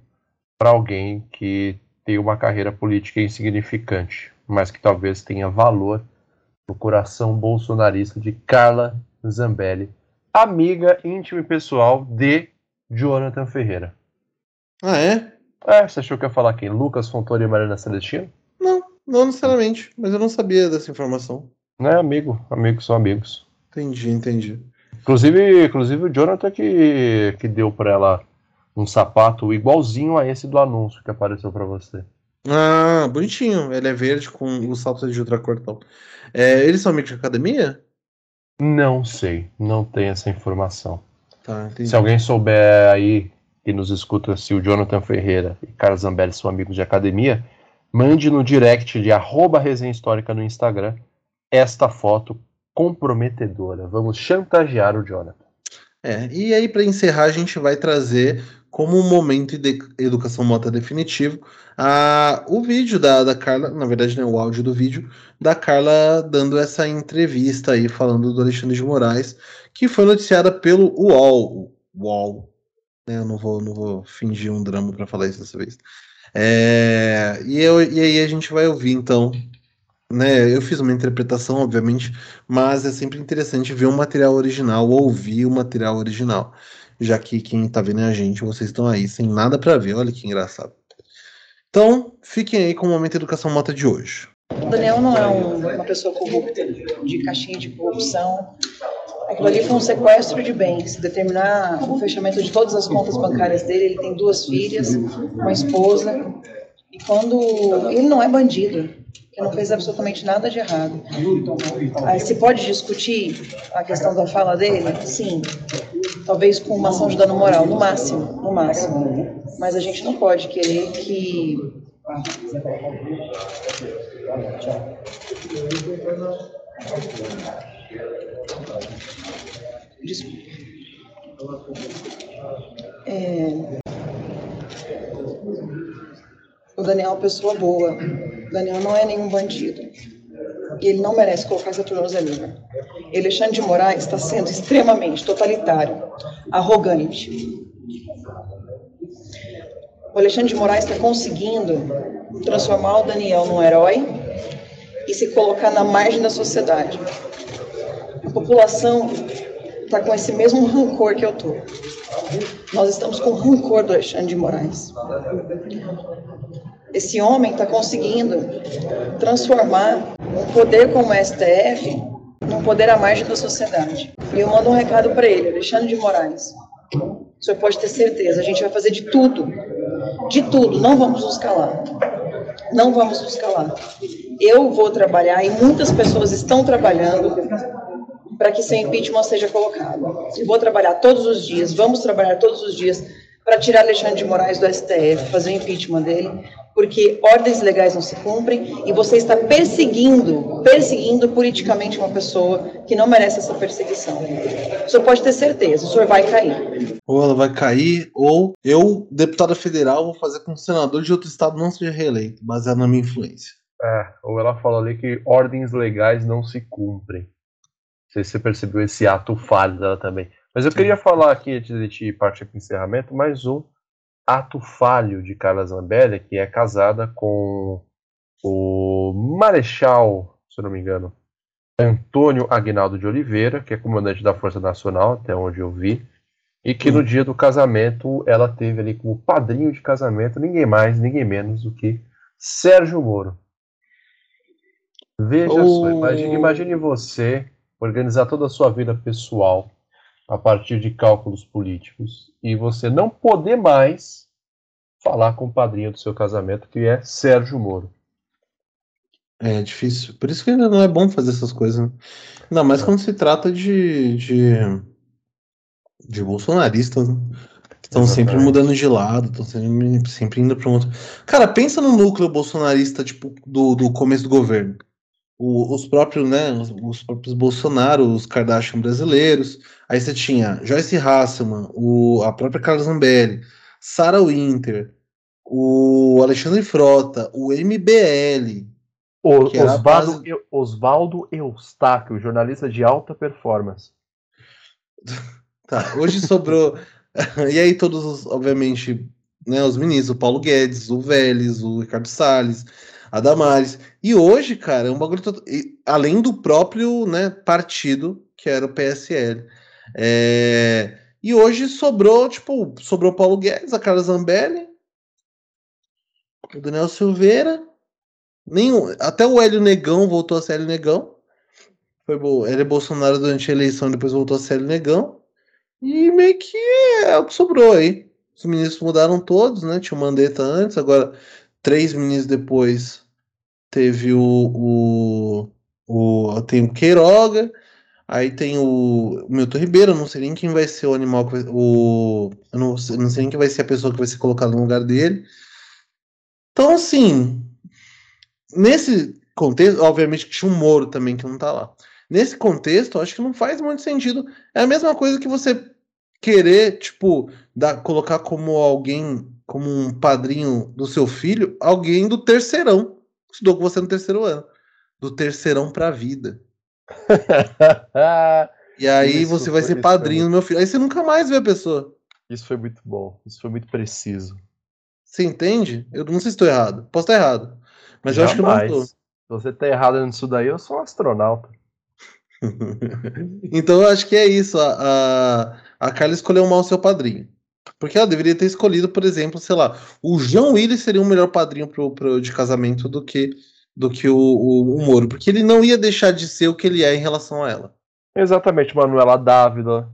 para alguém que tem uma carreira política insignificante, mas que talvez tenha valor no coração bolsonarista de Carla Zambelli, amiga íntima e pessoal de Jonathan Ferreira. Ah, é? É, você achou que ia falar quem? Lucas Fontoura e Mariana Celestino? Não, não necessariamente. Mas eu não sabia dessa informação. Não é amigo, amigos são amigos. Entendi, entendi. Inclusive, inclusive o Jonathan que, que deu pra ela um sapato igualzinho a esse do anúncio que apareceu pra você. Ah, bonitinho. Ele é verde com o salto de outra cor tal. É, eles são amigos de academia? Não sei, não tem essa informação. Tá. Se alguém souber aí que nos escuta se o Jonathan Ferreira e Carlos Zambelli são amigos de academia, mande no direct de arroba resenha histórica no Instagram esta foto comprometedora. Vamos chantagear o Jonathan. É, e aí, para encerrar, a gente vai trazer como um momento de educação mota definitivo a, o vídeo da, da Carla, na verdade, né, o áudio do vídeo, da Carla dando essa entrevista aí, falando do Alexandre de Moraes, que foi noticiada pelo UOL. UOL. né, eu não vou, não vou fingir um drama para falar isso dessa vez. É, e, eu, e aí a gente vai ouvir, então, né, eu fiz uma interpretação, obviamente, mas é sempre interessante ver o material original, ouvir o material original, já que quem tá vendo é a gente, vocês estão aí sem nada para ver, olha que engraçado. Então, fiquem aí com o Momento Educação Mota de hoje. O Daniel não é um- uma pessoa corrupta, de caixinha de corrupção. Aquilo ali foi um sequestro de bens. Determinar o fechamento de todas as contas bancárias dele, ele tem duas filhas, uma esposa. E quando. Ele não é bandido, ele não fez absolutamente nada de errado. Aí, se pode discutir a questão da fala dele? Sim. Talvez com uma ação de dano moral, no máximo, no máximo. Mas a gente não pode querer que Desculpa. É... O Daniel é uma pessoa boa. O Daniel não é nenhum bandido. E ele não merece colocar essa. E Alexandre de Moraes está sendo extremamente totalitário, arrogante. O Alexandre de Moraes está conseguindo transformar o Daniel num herói e se colocar na margem da sociedade. A população está com esse mesmo rancor que eu tô. Nós estamos com rancor do Alexandre de Moraes. Esse homem está conseguindo transformar um poder como o STF num poder à margem da sociedade. E eu mando um recado para ele, Alexandre de Moraes. O senhor pode ter certeza, a gente vai fazer de tudo, de tudo, não vamos nos calar. Não vamos nos calar. Eu vou trabalhar e muitas pessoas estão trabalhando para que seu impeachment seja colocado. Eu vou trabalhar todos os dias, vamos trabalhar todos os dias para tirar Alexandre de Moraes do STF, fazer o impeachment dele, porque ordens legais não se cumprem e você está perseguindo, perseguindo politicamente uma pessoa que não merece essa perseguição. O senhor pode ter certeza, o senhor vai cair. Ou ela vai cair, ou eu, deputada federal, vou fazer com que um senador de outro estado não seja reeleito, baseado na minha influência. É, ou ela fala ali que ordens legais não se cumprem. Não sei se você percebeu esse ato falho dela também. Mas eu queria falar aqui, antes de a gente partir para o encerramento, mais um ato falho de Carla Zambelli, que é casada com o Marechal, se eu não me engano, Antônio Aguinaldo de Oliveira, que é comandante da Força Nacional, até onde eu vi, e que no dia do casamento ela teve ali como padrinho de casamento ninguém mais, ninguém menos do que Sérgio Moro. Veja só, imagine, imagine você organizar toda a sua vida pessoal a partir de cálculos políticos e você não poder mais falar com o padrinho do seu casamento, que é Sérgio Moro. É difícil. Por isso que ainda não é bom fazer essas coisas, né? Ainda mais quando se trata de, de, de bolsonaristas, né? Que estão sempre mudando de lado, estão sempre, sempre indo para um outro. Cara, pensa no núcleo bolsonarista, tipo, do, do começo do governo. O- os próprios, né? Os, os próprios Bolsonaro, os Kardashian brasileiros. Aí você tinha Joyce Hasselman, o, a própria Carla Zambelli, Sarah Winter, o Alexandre Frota, o MBL. O, a Osvaldo, base- Eu- Osvaldo Eustáquio, jornalista de alta performance. Tá, hoje sobrou. e aí, todos os, obviamente, né, os ministros, o Paulo Guedes, o Vélez, o Ricardo Salles, a Damares. E hoje, cara, é um bagulho. e, além do próprio né, partido, que era o PSL. É, e hoje sobrou, tipo, sobrou Paulo Guedes, a Carla Zambelli, o Daniel Silveira. Nenhum, até o Hélio Negão voltou a ser Hélio Negão. Foi bom. Ele é Bolsonaro durante a eleição, depois voltou a ser Hélio Negão. E meio que é o que sobrou aí. Os ministros mudaram todos, né? Tinha o Mandetta antes, agora três ministros depois teve o, o, o tem o Queiroga, aí tem o Milton Ribeiro, não sei nem quem vai ser o animal vai, o não, sei- não sei nem quem vai ser a pessoa que vai ser colocada no lugar dele. Então assim, nesse contexto, obviamente que tinha um Moro também que não tá lá. Nesse contexto, acho que não faz muito sentido. É a mesma coisa que você querer, tipo, dar, colocar como alguém, como um padrinho do seu filho, alguém do terceirão. Estudou com você no terceiro ano. Do terceirão pra vida. E aí Isso você vai ser padrinho do meu filho. Aí você nunca mais vê a pessoa. Isso foi muito bom, isso foi muito preciso. Você entende? Eu não sei se estou errado. Posso estar errado. Mas eu acho que eu não estou. Se você tá errado nisso daí, eu sou um astronauta. Então eu acho que é isso. A, a, a Carla escolheu mal o seu padrinho. Porque ela deveria ter escolhido, por exemplo, sei lá, o João Willis seria um melhor padrinho pro, pro- de casamento do que, do que o, o, o Moro. Porque ele não ia deixar de ser o que ele é em relação a ela. Exatamente, Manuela Dávila,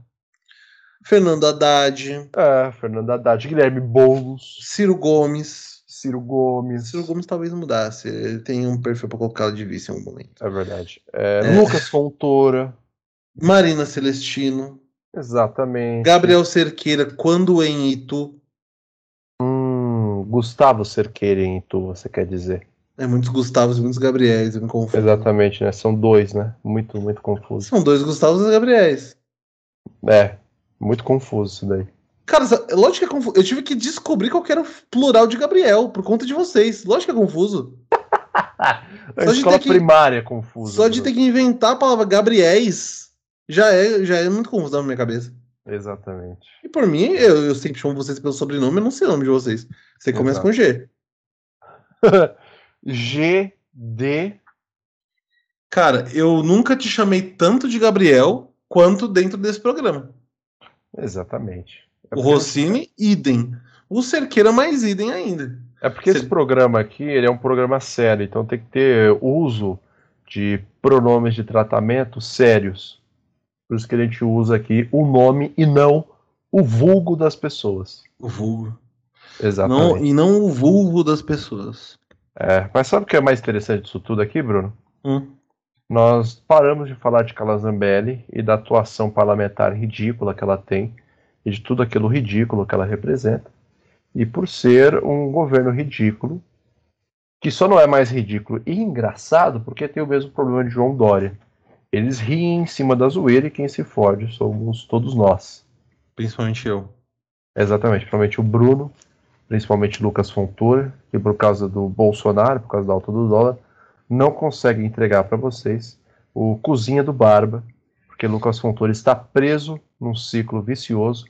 Fernando Haddad, é, Fernanda Haddad, Guilherme Boulos, Ciro Gomes. Ciro Gomes. Ciro Gomes talvez mudasse. Ele tem um perfil para colocar de vice em algum momento. É verdade. É, É. Lucas Fontoura. Marina Celestino. Exatamente. Gabriel Cerqueira, quando em Itu. Hum, Gustavo Cerqueira em Itu, você quer dizer. É muitos Gustavos e muitos Gabriéis, eu me confundo. Exatamente, né? São dois, né? Muito, muito confuso. São dois Gustavos e Gabriéis. É, muito confuso isso daí. Cara, lógico que é confuso. Eu tive que descobrir qual que era o plural de Gabriel, por conta de vocês. Lógico que é confuso. A Só de escola ter que- primária é confusa. Só de ter que inventar a palavra Gabriéis. Já é, já é muito confusão na minha cabeça. Exatamente. E por mim, eu, eu sempre chamo vocês pelo sobrenome, eu não sei o nome de vocês. Você começa com G. GD. Cara, eu nunca te chamei tanto de Gabriel quanto dentro desse programa. Exatamente. É O Rossini, idem. O Cerqueira, mais idem ainda. É porque esse Você- programa aqui, ele é um programa sério, então tem que ter uso de pronomes de tratamento sérios. Por isso que a gente usa aqui o nome e não o vulgo das pessoas. O vulgo. Não, Exatamente. e não o vulgo das pessoas. É, mas sabe o que é mais interessante disso tudo aqui, Bruno? Hum. Nós paramos de falar de Calazambelli e da atuação parlamentar ridícula que ela tem e de tudo aquilo ridículo que ela representa. E por ser um governo ridículo, que só não é mais ridículo e engraçado porque tem o mesmo problema de João Dória. Eles riem em cima da zoeira e quem se fode somos todos nós. Principalmente eu. Exatamente, principalmente o Bruno, principalmente Lucas Fontoura, que por causa do Bolsonaro, por causa da alta do dólar, não consegue entregar para vocês o Cozinha do Barba, porque Lucas Fontoura está preso num ciclo vicioso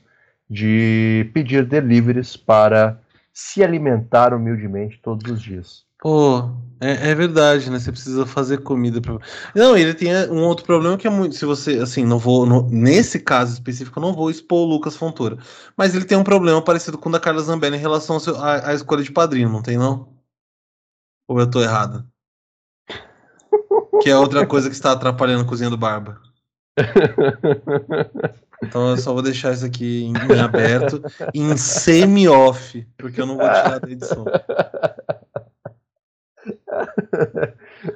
de pedir deliveries para se alimentar humildemente todos os dias. Pô, é, é verdade, né? Você precisa fazer comida pra. Não, ele tem um outro problema que é muito. Se você, assim, não vou. nesse caso específico, eu não vou expor o Lucas Fontoura. Mas ele tem um problema parecido com o da Carla Zambelli em relação à escolha de padrinho, não tem, não? Ou eu tô errado? Que é outra coisa que está atrapalhando a cozinha do Barba. Então eu só vou deixar isso aqui em, em aberto, em semi-off, porque eu não vou tirar da edição.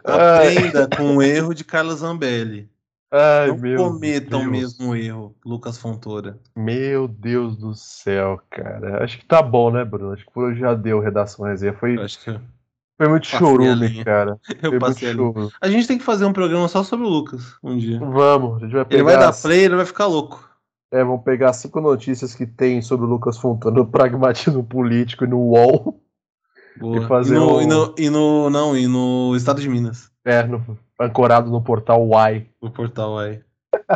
Aprenda com o erro de Carlos Zambelli. Ai, não cometa o Deus. mesmo erro, Lucas Fontoura. Meu Deus do céu, cara. Acho que tá bom, né, Bruno? Acho que por hoje já deu redação resenha. Foi, acho que foi muito a chorume, cara. eu Foi passei ali. A gente tem que fazer um programa só sobre o Lucas um dia. Vamos, a gente vai pegar. Ele vai dar play, ele vai ficar louco. É, vamos pegar cinco notícias que tem sobre o Lucas Fontana no pragmatismo político e no UOL. Boa. E fazer e, no, um- e, no, e no- Não, e no Estado de Minas. É, no- ancorado no portal Y. No portal aí.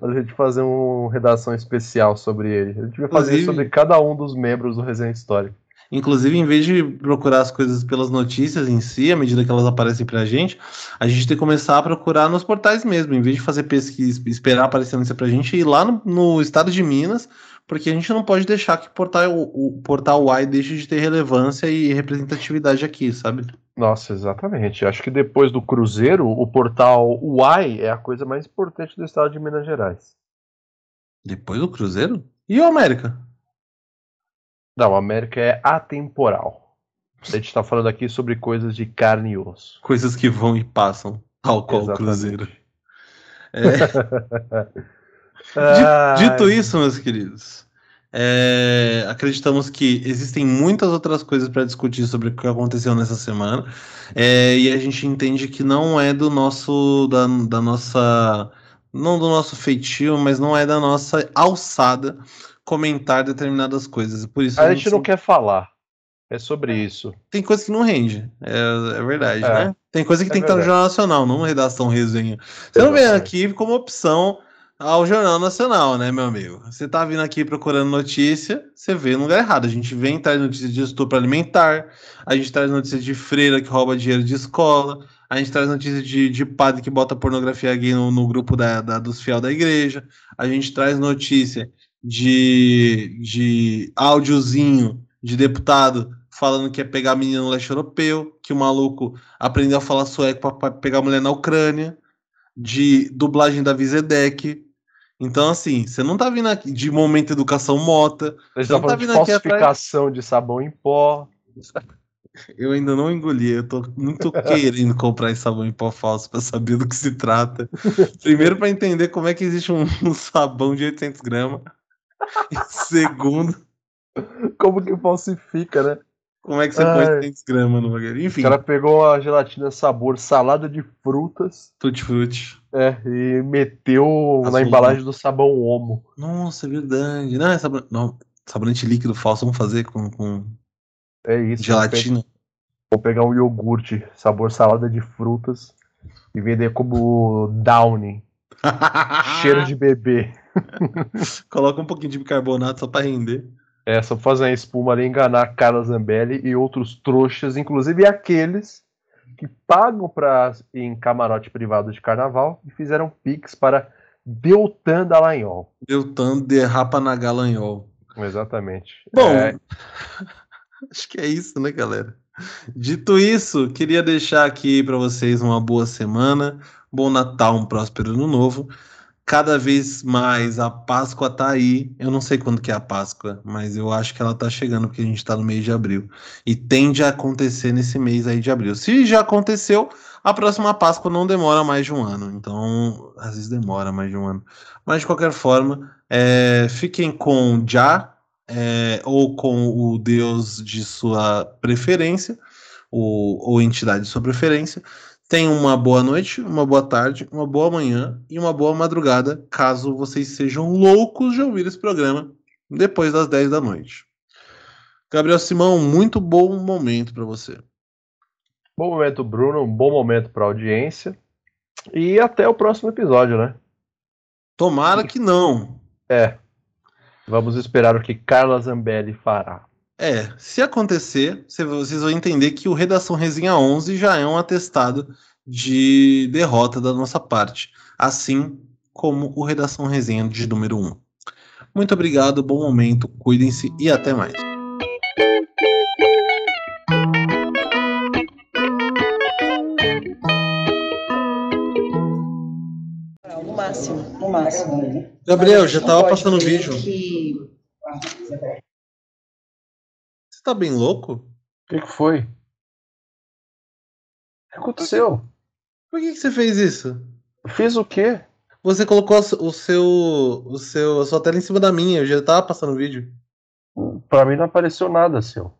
pra gente fazer uma redação especial sobre ele. A gente vai fazer Inclusive- sobre cada um dos membros do Resenha Histórica. Inclusive, em vez de procurar as coisas pelas notícias em si, à medida que elas aparecem pra gente, a gente tem que começar a procurar nos portais mesmo. Em vez de fazer pesquisa, esperar aparecer a notícia pra gente, ir lá no, no estado de Minas, porque a gente não pode deixar que o portal, o, o portal Y deixe de ter relevância e representatividade aqui, sabe? Nossa, exatamente. Acho que depois do Cruzeiro, o portal Y é a coisa mais importante do estado de Minas Gerais. Depois do Cruzeiro? E o América? Não, a América é atemporal. A gente tá falando aqui sobre coisas de carne e osso. Coisas que vão e passam, tal qual o. Cruzeiro. É. Dito isso, meus queridos, é, acreditamos que existem muitas outras coisas para discutir sobre o que aconteceu nessa semana, é, e a gente entende que não é do nosso, da, da nossa, não do nosso feitio, mas não é da nossa alçada comentar determinadas coisas. Por isso A gente não sempre- quer falar. É sobre isso. tem coisa que não rende, é, é verdade, É. né? Tem coisa que É tem que estar no verdade. Jornal Nacional, não no Redação Resenha. Você não vem aqui como opção ao Jornal Nacional, né, meu amigo? Você tá vindo aqui procurando notícia, você vê no lugar errado. A gente vem traz notícia de estupro alimentar, a gente traz notícia de freira que rouba dinheiro de escola, a gente traz notícia de, de padre que bota pornografia gay no, no grupo da, da- dos fiel da igreja, a gente traz notícia de, de áudiozinho de deputado falando que ia pegar a menina no leste europeu, que o maluco aprendeu a falar sueco pra pegar a mulher na Ucrânia, de dublagem da Vizedec. Então, assim, você não tá vindo aqui de momento educação mota. A gente Então tá tá falando de vindo aqui atrás- falsificação de sabão em pó. Eu ainda não engoli, eu tô muito querendo comprar esse sabão em pó falso pra saber do que se trata. Primeiro, pra entender como é que existe um, um sabão de 800 gramas. E segundo, Como que falsifica, né? como é que você põe Ai. 800 gramas no bagulho. O Enfim, cara pegou a gelatina sabor salada de frutas tutti-frutti. é, e meteu na embalagem do sabão Omo. Nossa, é verdade. Não, é sabon... não, sabonete líquido falso, vamos fazer com, com É isso. gelatina. Vou pegar um iogurte sabor salada de frutas e vender como Downy. Cheiro de bebê. Coloca um pouquinho de bicarbonato só pra render. É, só pra fazer uma espuma ali, enganar Carla Zambelli e outros trouxas, inclusive aqueles que pagam pra ir em camarote privado de carnaval e fizeram pix para Deltan Dallagnol. Deltan derrapa na galanhol. Exatamente. Bom, É, acho que é isso, né, galera? Dito isso, queria deixar aqui para vocês uma boa semana, bom Natal, um próspero ano novo. Cada vez mais a Páscoa tá aí. Eu não sei quando que é a Páscoa, mas eu acho que ela tá chegando porque a gente tá no mês de abril. E tende a acontecer nesse mês aí de abril. Se já aconteceu, a próxima Páscoa não demora mais de um ano. Então, às vezes demora mais de um ano. Mas de qualquer forma, é, fiquem com Já é, ou com o Deus de sua preferência, ou, ou entidade de sua preferência. Tenham uma boa noite, uma boa tarde, uma boa manhã e uma boa madrugada, caso vocês sejam loucos de ouvir esse programa depois das 10 da noite. Gabriel Simão, muito bom momento para você. bom momento, Bruno. Um bom momento pra audiência. E até o próximo episódio, né? Tomara que não. É. Vamos esperar o que Carla Zambelli fará. É, se acontecer, cê- vocês vão entender que o Redação Resenha 11 já é um atestado de derrota da nossa parte, assim como o Redação Resenha de número 1. Muito obrigado, bom momento, cuidem-se e até mais. No máximo, no máximo. Gabriel, Mas a já gente não tava pode passando querer vídeo. Que... Você tá bem louco? O que, que foi? O que aconteceu? Por que, que você fez isso? Fiz o quê? Você colocou o seu, o seu, a sua tela em cima da minha, eu já tava passando vídeo. Pra mim não apareceu nada, seu.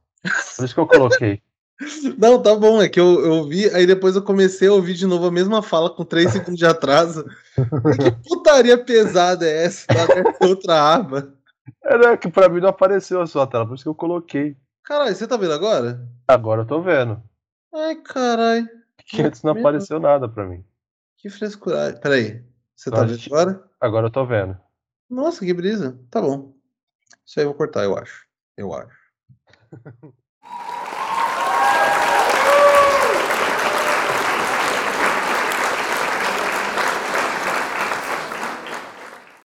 Por isso que eu coloquei. Não, tá bom, é que eu, eu vi, aí depois eu comecei a ouvir de novo a mesma fala com 3 segundos de atraso. que putaria pesada é essa? Tá outra aba. Era que pra mim não apareceu a sua tela, por isso que eu coloquei. Caralho, você tá vendo agora? Agora eu tô vendo. Ai, caralho, Que antes não Mesmo. apareceu nada pra mim. que frescuragem. Peraí, você tá vendo agora? Agora eu tô vendo. Nossa, que brisa. Tá bom. Isso aí eu vou cortar, eu acho. Eu acho.